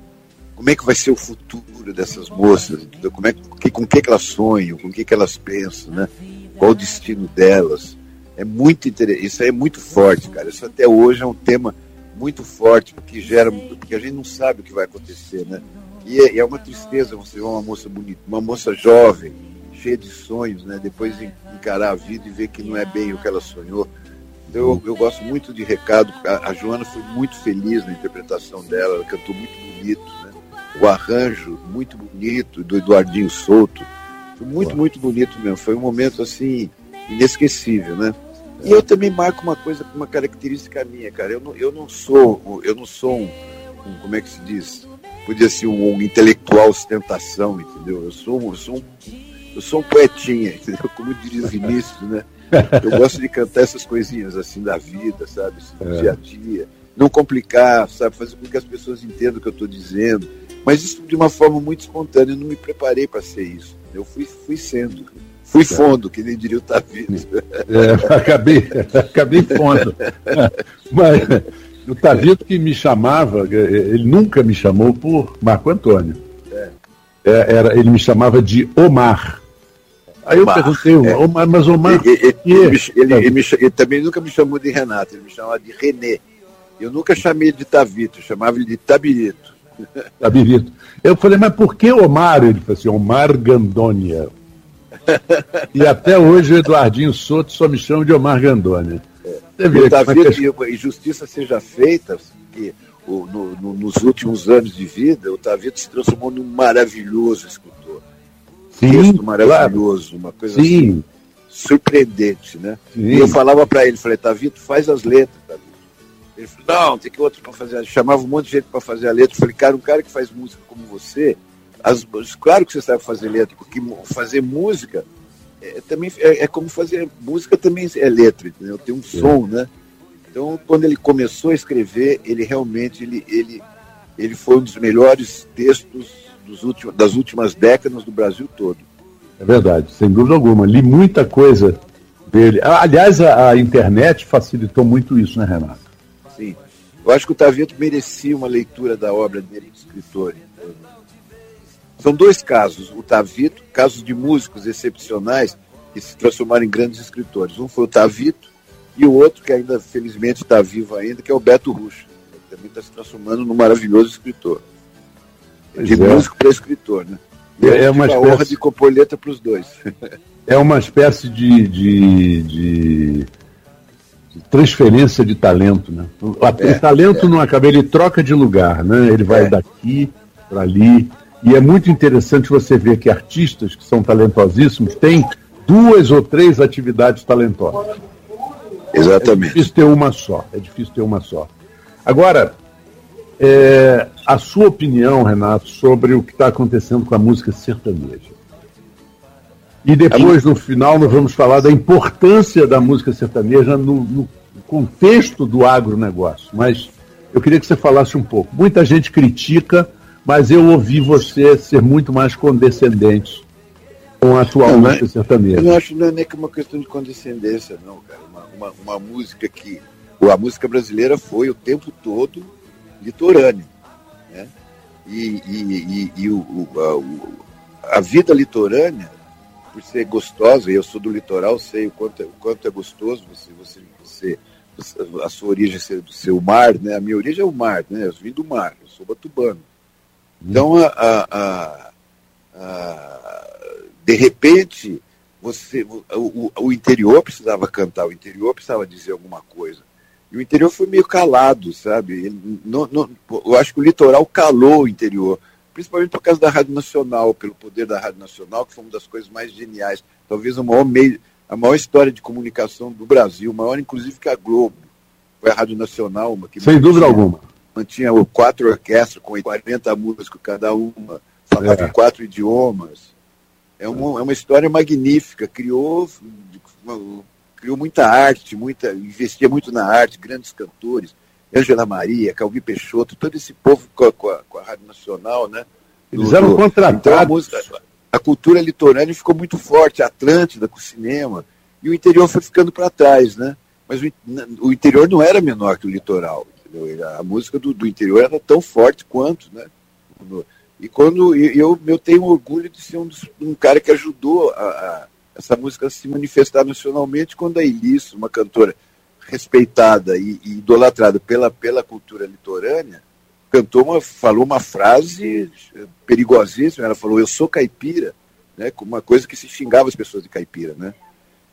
como é que vai ser o futuro dessas moças, como é, que, com o que, que elas sonham, com o que, que elas pensam, né? Qual o destino delas. É muito interessante, isso aí é muito forte, cara. Isso até hoje é um tema muito forte, porque gera, porque a gente não sabe o que vai acontecer, né? E é, é uma tristeza você ver uma moça bonita, uma moça jovem, cheia de sonhos, né? Depois encarar a vida e ver que não é bem o que ela sonhou. Então, eu, eu gosto muito de recado. A, a Joana foi muito feliz na interpretação dela, ela cantou muito bonito, né? o arranjo muito bonito do Eduardinho Souto. Muito, muito bonito mesmo. Foi um momento assim inesquecível, né? E eu também marco uma coisa, uma característica minha, cara. Eu não, eu não sou, eu não sou um, um como é que se diz? Podia ser um, um intelectual ostentação, entendeu? Eu sou, eu sou um, eu sou um poetinha, entendeu? Como diria o Vinícius, né? Eu gosto de cantar essas coisinhas assim da vida, sabe? Assim, do é. dia a dia. Não complicar, sabe? Fazer com que as pessoas entendam o que eu estou dizendo mas isso de uma forma muito espontânea, eu não me preparei para ser isso. Eu fui, fui sendo. Fui fundo, que nem diria o Tavito. É, acabei, acabei fundo. Mas o Tavito que me chamava, ele nunca me chamou por Marco Antônio. É. é era, ele me chamava de Omar. Aí eu perguntei, é. Omar, mas Omar. Ele, ele, ele, ele, me, ele, também nunca me chamou de Renato, ele me chamava de Renê. Eu nunca chamei de Tavito, chamava ele de Tabirito. Tabirito. Eu falei, mas por que Omar? Ele falou assim, Omar Gandônia. e até hoje o Eduardinho Soto só me chama de Omar Gandônia. Você vê, Tavito, e justiça seja feita, que o, no, no, nos últimos anos de vida, o Tavito se transformou num maravilhoso escultor. Sim, Texto maravilhoso, claro. uma coisa Sim. assim, surpreendente, né? Sim. E eu falava para ele, falei, Tavito, faz as letras, Tavito. Ele falou, não, tem que outro para fazer. Chamava um monte de gente para fazer a letra. Eu falei, cara, um cara que faz música como você, as, claro que você sabe fazer letra, porque fazer música é, também é, é, como fazer música também é letra, entendeu? Tem um som, né? Então, quando ele começou a escrever, ele realmente ele, ele, ele foi um dos melhores textos dos últimos, das últimas décadas do Brasil todo. É verdade, sem dúvida alguma. Li muita coisa dele. Aliás, a, a internet facilitou muito isso, né, Renato? Eu acho que o Taveto merecia uma leitura da obra dele de escritor. São dois casos, o Tavito, casos de músicos excepcionais que se transformaram em grandes escritores. Um foi o Tavito e o outro, que ainda felizmente está vivo ainda, que é o Beto Russo. Também está se transformando num maravilhoso escritor. de é. músico para escritor, né? E é, é uma espécie... honra de compor letra para os dois. é uma espécie de, de, de, transferência de talento, né? O, é, talento é. não acaba, ele troca de lugar, né? Ele vai é. daqui para ali. E é muito interessante você ver que artistas que são talentosíssimos têm duas ou três atividades talentosas. Exatamente. É difícil ter uma só. É difícil ter uma só. Agora, é, a sua opinião, Renato, sobre o que está acontecendo com a música sertaneja. E depois, no final, nós vamos falar da importância da música sertaneja no, no contexto do agronegócio. Mas eu queria que você falasse um pouco. Muita gente critica, mas eu ouvi você ser muito mais condescendente com a atual não, música sertaneja. Eu não acho não é nem que uma questão de condescendência, não, cara. Uma, uma, uma música que. A música brasileira foi o tempo todo litorânea. Né? E, e, e, e o, o, a, a, vida litorânea, por ser gostosa, e eu sou do litoral, sei o quanto é, o quanto é gostoso você, você, você, a sua origem ser, ser o mar, né? A minha origem é o mar, né? Eu vim do mar, eu sou batubano. Então, a, a, a, de repente, você, o, o, interior precisava cantar, o interior precisava dizer alguma coisa. E o interior foi meio calado, sabe? Ele, eu acho que o litoral calou o interior, principalmente por causa da Rádio Nacional, pelo poder da Rádio Nacional, que foi uma das coisas mais geniais. Talvez o maior meio, a maior história de comunicação do Brasil, maior inclusive que a Globo. Foi a Rádio Nacional, uma que Sem dúvida alguma. Mantinha quatro orquestras com 40 músicos cada uma, falava é. em quatro idiomas. É uma, é uma história magnífica, criou criou muita arte, muita, investia muito na arte, grandes cantores, Angela Maria, Calvi Peixoto, todo esse povo com a, com a, com a Rádio Nacional, né? Eles eram contratados. Então a, música, a cultura litorânea ficou muito forte, a Atlântida com o cinema, e o interior foi ficando para trás, né? Mas o, o, interior não era menor que o litoral, entendeu? A música do, do interior era tão forte quanto, né? E quando eu, eu tenho orgulho de ser um, dos, um cara que ajudou a, a essa música se manifestar nacionalmente quando a Elis, uma cantora respeitada e, e, idolatrada pela, pela cultura litorânea, cantou uma, falou uma frase perigosíssima, ela falou, eu sou caipira, né, uma coisa que se xingava as pessoas de caipira, né?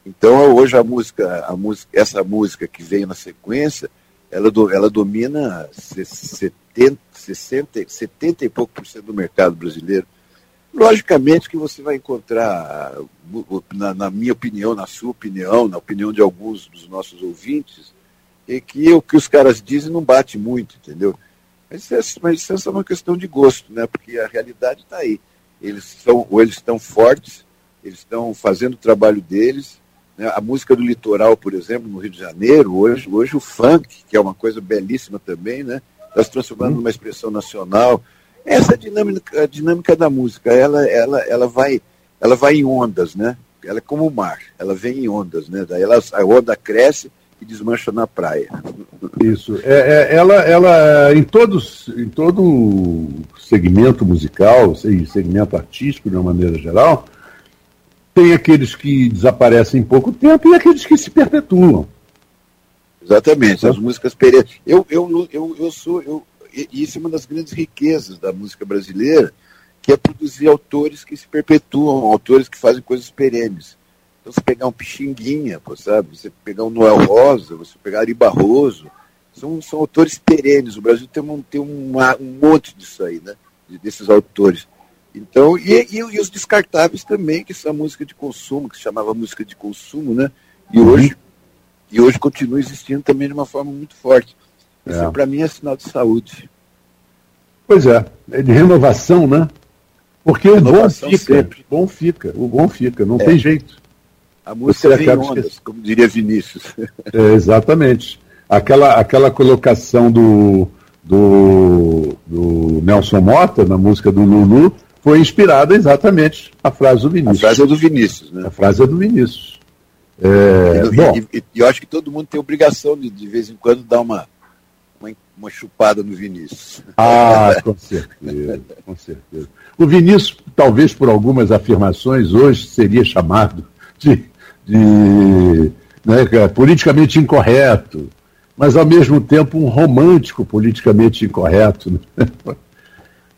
Então hoje a música, a música, essa música que veio na sequência, ela, do, ela domina 70, 60, 70 e pouco por cento do mercado brasileiro. Logicamente que você vai encontrar, na, na, minha opinião, na sua opinião, na opinião de alguns dos nossos ouvintes, é que o que os caras dizem não bate muito, entendeu? Mas, é, mas isso é uma questão de gosto, né? Porque a realidade está aí. Eles são, ou eles estão fortes, eles estão fazendo o trabalho deles. Né? A música do litoral, por exemplo, no Rio de Janeiro, hoje, hoje o funk, que é uma coisa belíssima também, né? Está se transformando numa expressão nacional. Essa é a dinâmica, a dinâmica da música, ela, ela, ela, vai, ela vai em ondas, né? Ela é como o mar, ela vem em ondas, né? Daí ela, a onda cresce e desmancha na praia. Isso. É, é, ela, ela em, todos, em todo segmento musical segmento artístico, de uma maneira geral, tem aqueles que desaparecem em pouco tempo e aqueles que se perpetuam. Exatamente, as músicas perenes. Eu, eu, eu, eu sou, eu, isso é uma das grandes riquezas da música brasileira, que é produzir autores que se perpetuam, autores que fazem coisas perenes. Então, você pegar um Pixinguinha, sabe? Você pegar um Noel Rosa, você pegar Ari Barroso, são, são autores perenes. O Brasil tem, um, tem uma, um monte disso aí, né? Desses autores. Então, e, e, e, os descartáveis também, que são a música de consumo, que se chamava música de consumo, né? E uhum. hoje, e hoje continua existindo também de uma forma muito forte. Isso é. para mim é sinal de saúde. Pois é, é de renovação, né? Porque renovação o bom fica, sempre. o bom fica, o bom fica, não é. tem jeito. A música Você vem ondas, como diria Vinícius. É, exatamente. Aquela, aquela colocação do, do, do Nelson Mota na música do Lulu foi inspirada exatamente a frase do Vinícius. A frase é do Vinícius, né? A frase é do Vinícius. É, e, bom, e, e, eu acho que todo mundo tem obrigação de, de vez em quando, dar uma, uma, uma chupada no Vinícius. Ah, com certeza, com certeza. O Vinícius, talvez por algumas afirmações, hoje seria chamado de, de né, é politicamente incorreto, mas ao mesmo tempo um romântico politicamente incorreto. Né?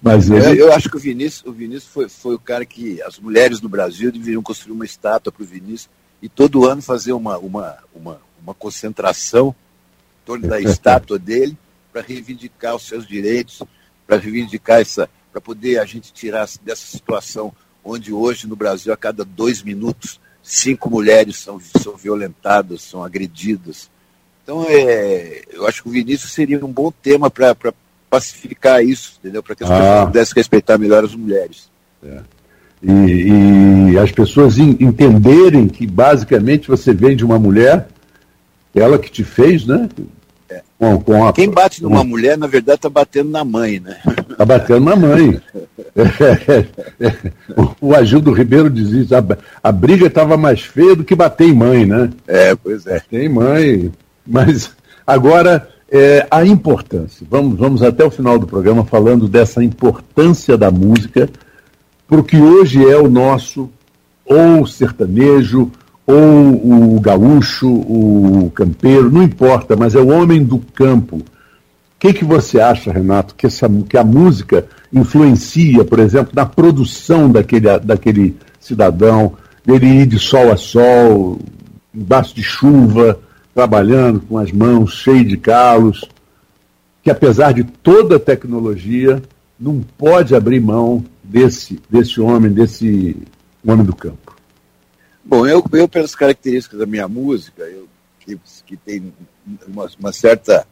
Mas ele... eu, eu, acho que o Vinícius, o Vinícius foi, foi o cara que as mulheres do Brasil deveriam construir uma estátua para o Vinícius e todo ano fazer uma, uma, uma, uma concentração torno da estátua dele para reivindicar os seus direitos, para reivindicar essa, para poder a gente tirar dessa situação onde hoje no Brasil a cada dois minutos cinco mulheres são, são violentadas, são agredidas. Então é, eu acho que o Vinícius seria um bom tema para pacificar isso, entendeu? Para que as ah. pessoas pudessem respeitar melhor as mulheres. É. E, e, as pessoas entenderem que basicamente você vem de uma mulher, ela que te fez, né? É. Com, com a, Quem bate numa mulher, na verdade, está batendo na mãe, né? Está batendo na mãe. o Agildo Ribeiro dizia isso, a, a briga estava mais feia do que bater em mãe, né? É, pois é. Tem mãe. Mas agora é, a importância. Vamos, vamos até o final do programa falando dessa importância da música para o que hoje é o nosso, ou sertanejo, ou o gaúcho, o campeiro, não importa, mas é o homem do campo. O que, que você acha, Renato, que, essa, que a música influencia, por exemplo, na produção daquele, daquele cidadão, dele ir de sol a sol, embaixo de chuva, trabalhando com as mãos cheias de calos, que apesar de toda a tecnologia, não pode abrir mão desse, desse homem, desse homem do campo. Bom, eu, eu pelas características da minha música, eu, que, que tem uma, uma certa.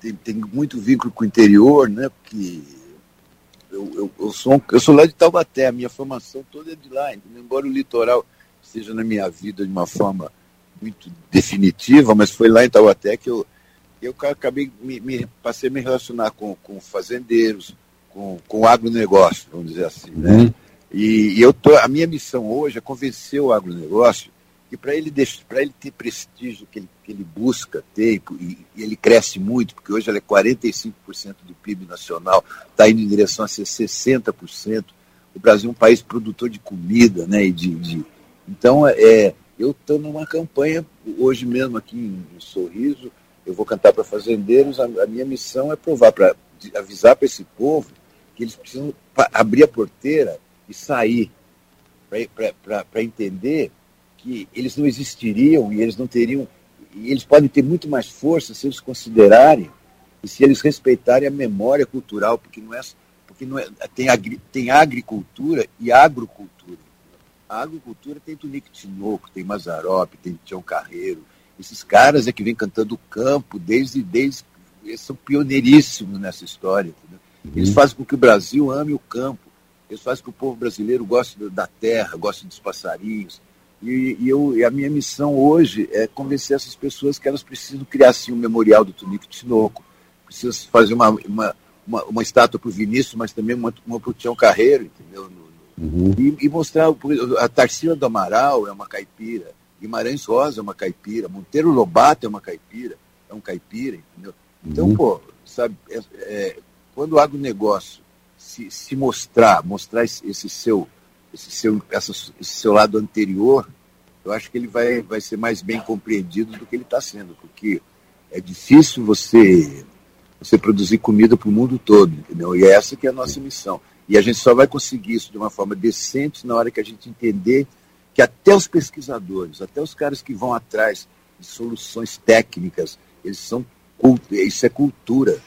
Tem, tem, muito vínculo com o interior, né? Porque eu, eu, eu, sou, eu sou lá de Taubaté, a minha formação toda é de lá, entendeu? embora o litoral esteja na minha vida de uma forma muito definitiva, mas foi lá em Taubaté que eu, eu acabei, me, me, passei a me relacionar com, com fazendeiros, com, com agronegócio, vamos dizer assim. Né? Uhum. E, e, eu tô, a minha missão hoje é convencer o agronegócio que para ele, ele ter prestígio que ele, que ele busca ter, e, e ele cresce muito, porque hoje ele é 45% do PIB nacional, está indo em direção a ser 60%. O Brasil é um país produtor de comida, né? E de, de então, é, eu estou numa campanha, hoje mesmo aqui em Sorriso, eu vou cantar para fazendeiros, a, a, minha missão é provar, para avisar para esse povo que eles precisam abrir a porteira e sair, para entender que eles não existiriam e eles não teriam, e eles podem ter muito mais força se eles considerarem e se eles respeitarem a memória cultural, porque não é, porque não é, tem, agri, tem agricultura e agrocultura. A agricultura tem Tunique Tinoco, tem Mazarop, tem Tião Carreiro. Esses caras é que vêm cantando o campo desde, desde. Eles são pioneiríssimos nessa história. Entendeu? Eles uhum. fazem com que o Brasil ame o campo. Fazem com que o povo brasileiro goste da terra, goste dos passarinhos. E, e, eu, e a minha missão hoje é convencer essas pessoas que elas precisam criar sim um memorial do Tunique Tinoco. Precisam fazer uma, uma, uma, uma estátua para o Vinícius, mas também uma, uma para o Tião Carreiro, entendeu? Uhum. E, e, mostrar a Tarsila do Amaral é uma caipira, Guimarães Rosa é uma caipira, Monteiro Lobato é uma caipira, é um caipira, entendeu? Então, uhum. pô, sabe, é, é, quando o agronegócio se, se mostrar, mostrar esse, seu, esse seu, essa, esse seu lado anterior, eu acho que ele vai, vai ser mais bem compreendido do que ele está sendo, porque é difícil você você produzir comida para o mundo todo, entendeu? E é essa que é a nossa missão. E a gente só vai conseguir isso de uma forma decente na hora que a gente entender que até os pesquisadores, até os caras que vão atrás de soluções técnicas, eles são isso é cultura.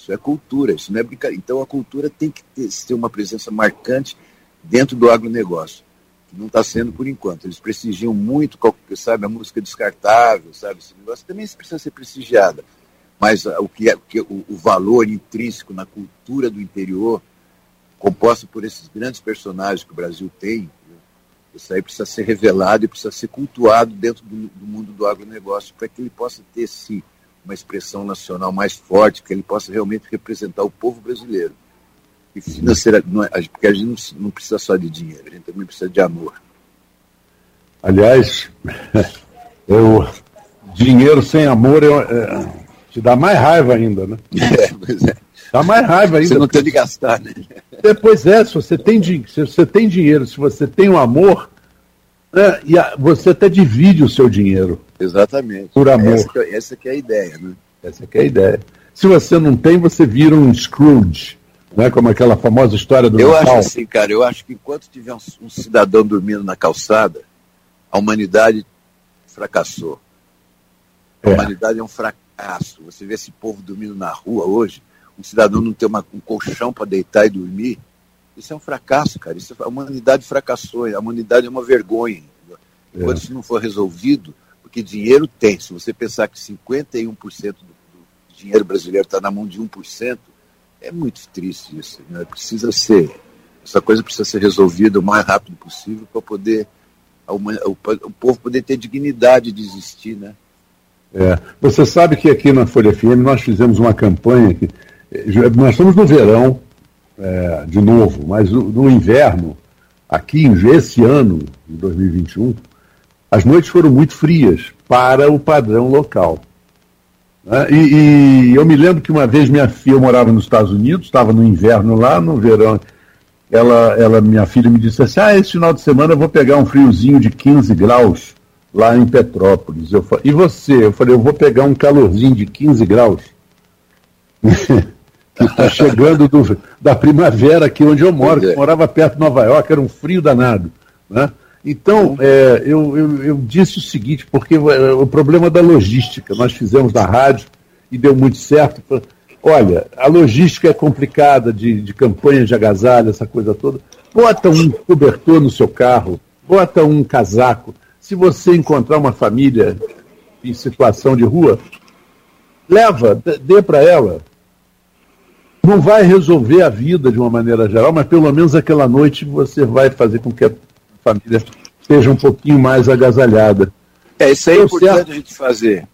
Isso é cultura, isso não é brincadeira. Então a cultura tem que ter, ter uma presença marcante dentro do agronegócio, que não está sendo por enquanto. Eles prestigiam muito, sabe, a música descartável, sabe, esse negócio também precisa ser prestigiada. Mas o que é, o, o valor intrínseco na cultura do interior composta por esses grandes personagens que o Brasil tem, né? isso aí precisa ser revelado e precisa ser cultuado dentro do, do mundo do agronegócio para que ele possa ter, sim, uma expressão nacional mais forte, que ele possa realmente representar o povo brasileiro. E financeira, não é, porque a gente não, não precisa só de dinheiro, a gente também precisa de amor. Aliás, eu, dinheiro sem amor é, é, te dá mais raiva ainda, né? É, pois é. Dá mais raiva ainda. Você não tem de gastar, né? Depois é, se você tem, se você tem dinheiro, se você tem o um amor, né, e a, você até divide o seu dinheiro. Exatamente. Por amor. Essa que, essa que é a ideia, né? Essa que é a ideia. Se você não tem, você vira um Scrooge. né? como aquela famosa história do Eu Natal. acho assim, cara, eu acho que enquanto tiver um, um cidadão dormindo na calçada, a humanidade fracassou. A É. humanidade é um fracasso. Você vê esse povo dormindo na rua hoje, um cidadão não ter uma- um colchão para deitar e dormir. Isso é um fracasso, cara. Isso, a humanidade fracassou. A humanidade é uma vergonha. entendeu? Enquanto isso não for resolvido, porque dinheiro tem. Se você pensar que 51% do, do dinheiro brasileiro está na mão de 1%, é muito triste isso. Né? Precisa ser. Essa coisa precisa ser resolvida o mais rápido possível para poder a humani- o, o povo poder ter dignidade de existir, né? É. Você sabe que aqui na Folha FM nós fizemos uma campanha que eh, nós estamos no verão é, de novo, mas no, no inverno aqui esse ano, em 2021, as noites foram muito frias para o padrão local. né? E, e eu me lembro que uma vez minha filha eu morava nos Estados Unidos, estava no inverno lá, no verão. Ela, ela, minha filha me disse assim: Ah, esse final de semana eu vou pegar um friozinho de 15 graus lá em Petrópolis. Eu fa- e você? Eu falei: Eu vou pegar um calorzinho de 15 graus. que está chegando do- da primavera aqui onde eu moro, Pois é. que morava perto de Nova York, era um frio danado. Né? Então, é, eu, eu, eu disse o seguinte, porque é, o problema da logística, nós fizemos da rádio e deu muito certo. Olha, a logística é complicada de, de campanha de agasalho, essa coisa toda. Bota um cobertor no seu carro, bota um casaco. Se você encontrar uma família em situação de rua, leva, dê- dê para ela. Não vai resolver a vida de uma maneira geral, mas pelo menos aquela noite você vai fazer com que a família seja um pouquinho mais agasalhada. É, isso aí é importante certo. a gente fazer.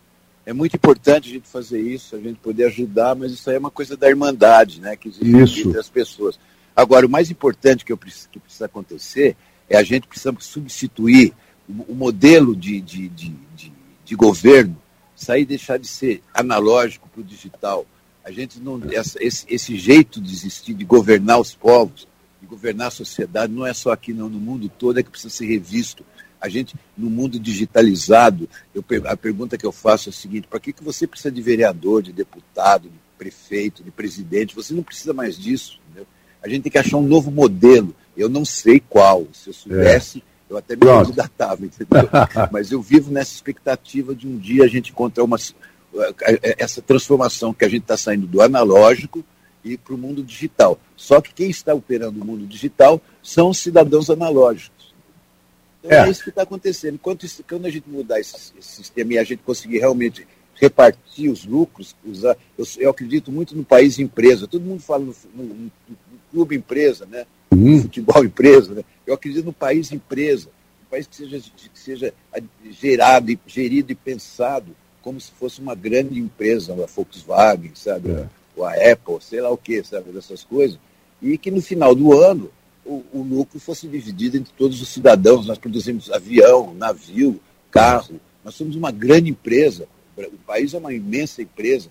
É muito importante a gente fazer isso, a gente poder ajudar, mas isso aí é uma coisa da irmandade, né? Que existe Isso. entre as pessoas. Agora, o mais importante que, eu, preciso- que precisa acontecer é a gente precisa substituir o, o modelo de, de, de, de, de governo, sair e deixar de ser analógico para o digital. A gente não. Essa, esse, esse jeito de existir, de governar os povos, governar a sociedade, não é só aqui, não, no mundo todo é que precisa ser revisto. A gente, no mundo digitalizado, eu, a pergunta que eu faço é a seguinte: para que, que você precisa de vereador, de deputado, de prefeito, de presidente? Você não precisa mais disso. Entendeu? A gente tem que achar um novo modelo. Eu não sei qual. Se eu soubesse, eu até me Pronto. candidatava, entendeu? Mas eu vivo nessa expectativa de um dia a gente encontrar uma, essa transformação que a gente está saindo do analógico e para o mundo digital. Só que quem está operando o mundo digital são os cidadãos analógicos. Então é, É. isso que está acontecendo. Enquanto isso, quando a gente mudar esse, esse sistema e a gente conseguir realmente repartir os lucros, usar, eu, eu acredito muito no país empresa. Todo mundo fala no, no- no- clube empresa, né? Hum, futebol empresa, né? eu acredito no país empresa, um país que seja, que seja gerado, gerido e pensado como se fosse uma grande empresa, a Volkswagen, sabe? É. Ou a Apple, sei lá o que, sabe? Dessas coisas. E que no final do ano o, o lucro fosse dividido entre todos os cidadãos. Nós produzimos avião, navio, carro. Nós somos uma grande empresa. O país é uma imensa empresa.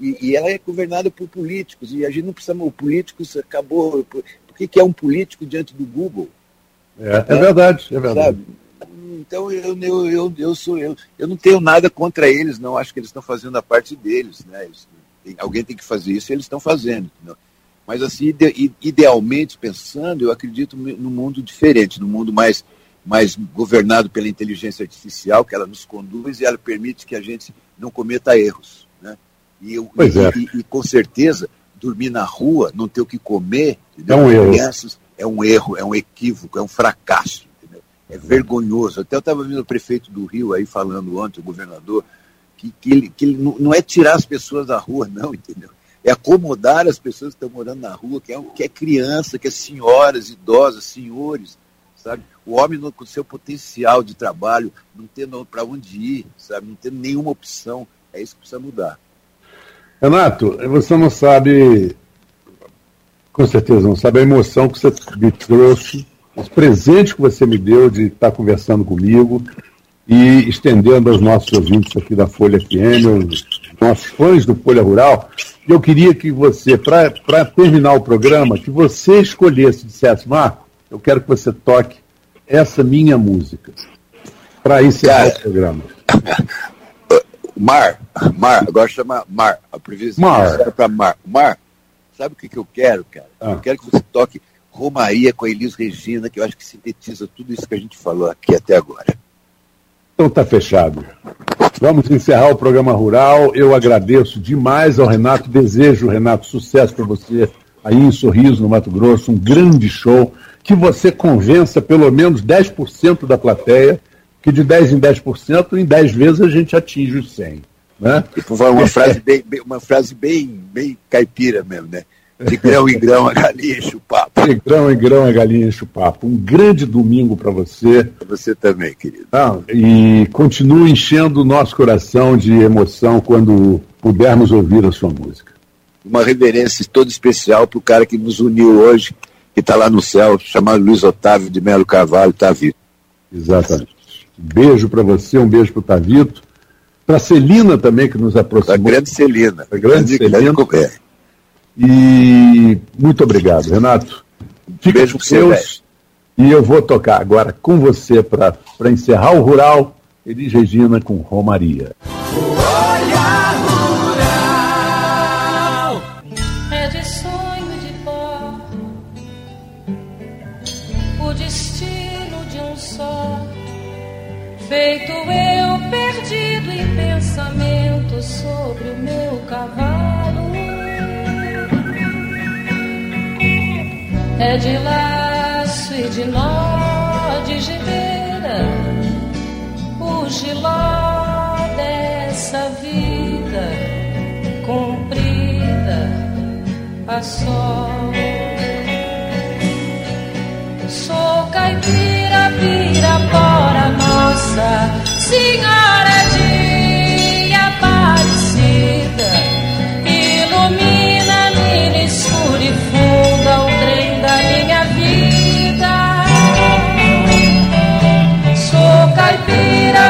E, ela é governada por políticos. E a gente não precisa. O político acabou. Por, que é um político diante do Google? é, é verdade, é verdade. Sabe? Então eu, eu, eu, eu, sou, eu, eu não tenho nada contra eles, não. Acho que eles estão fazendo a parte deles. Né? Eles- tem- alguém tem que fazer isso e eles estão fazendo. entendeu? Mas assim, ide- idealmente pensando, eu acredito num mundo diferente, num mundo mais, mais governado pela inteligência artificial, que ela nos conduz e ela permite que a gente não cometa erros. Né? E, eu, e, é. e- e, com certeza, dormir na rua, não ter o que comer, entendeu? É um erro. crianças, é um erro, é um equívoco, é um fracasso. entendeu? É vergonhoso. Até eu estava vendo o prefeito do Rio aí falando ontem, o governador, que, que, ele, que ele não, não é tirar as pessoas da rua, não, entendeu? É acomodar as pessoas que estão morando na rua, que é, que é criança, que é senhoras, idosas, senhores, sabe? O homem no, com seu potencial de trabalho, não tendo para onde ir, sabe? Não tendo nenhuma opção. É isso que precisa mudar. Renato, você não sabe, com certeza não sabe a emoção que você me trouxe, os presentes que você me deu de estar conversando comigo e estendendo aos nossos ouvintes aqui da Folha FM, os nossos fãs do Folha Rural. Eu queria que você, para terminar o programa, que você escolhesse, dissesse, Marco, eu quero que você toque essa minha música, para encerrar Cara, o programa. Mar, Mar, agora chama Mar. A previsão Mar. é para Mar. Mar, Sabe o que, que eu quero, cara? Ah. Eu quero que você toque Romaria com a Elis Regina, que eu acho que sintetiza tudo isso que a gente falou aqui até agora. Então tá fechado. Vamos encerrar o programa rural. Eu agradeço demais ao Renato. Desejo, Renato, sucesso para você aí em Sorriso, no Mato Grosso. Um grande show. Que você convença pelo menos 10% da plateia, que de 10 em 10%, em 10 vezes a gente atinge os 100. Né? Uma frase, bem, uma frase bem, bem caipira mesmo, né? De grão em grão a galinha enche o papo. De grão em grão a galinha enche o papo. Um grande domingo para você. Para você também, querido. Ah, e continue enchendo o nosso coração de emoção quando pudermos ouvir a sua música. Uma reverência toda especial para o cara que nos uniu hoje, que está lá no céu, chamado Luiz Otávio de Melo Carvalho, Tavito. Exatamente. Um beijo para você, um beijo para o Tavito. Para Celina também, que nos aproximou. A grande Celina. A grande, grande Celina. Grande e muito obrigado, Renato. Fica Beijo com Deus. E eu vou tocar agora com você para encerrar o Rural, Elis Regina com Romaria. Olha Rural é de sonho de pó, o destino de um só, feito eu perdido em pensamento sobre o meu cavalo. De laço e de nó de gibeira, o giló dessa vida comprida a sol. Sou caipira, pirapora, nossa senhora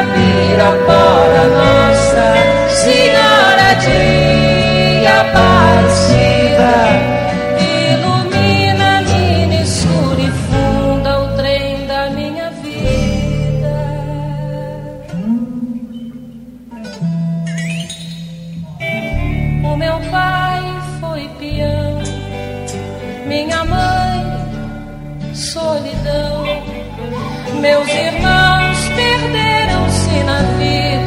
pirapora, Nossa Senhora de Aparecida.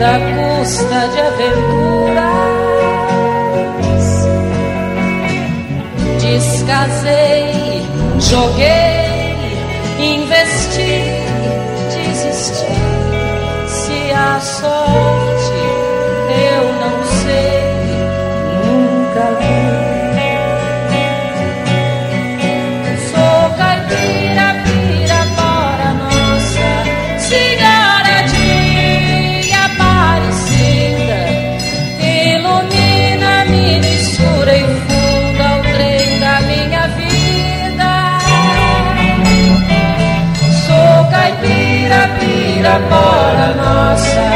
À custa de aventuras. Descasei, Pirapora, Nossa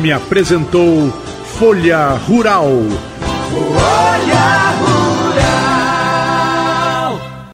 FM apresentou Folha Rural. Folha Rural.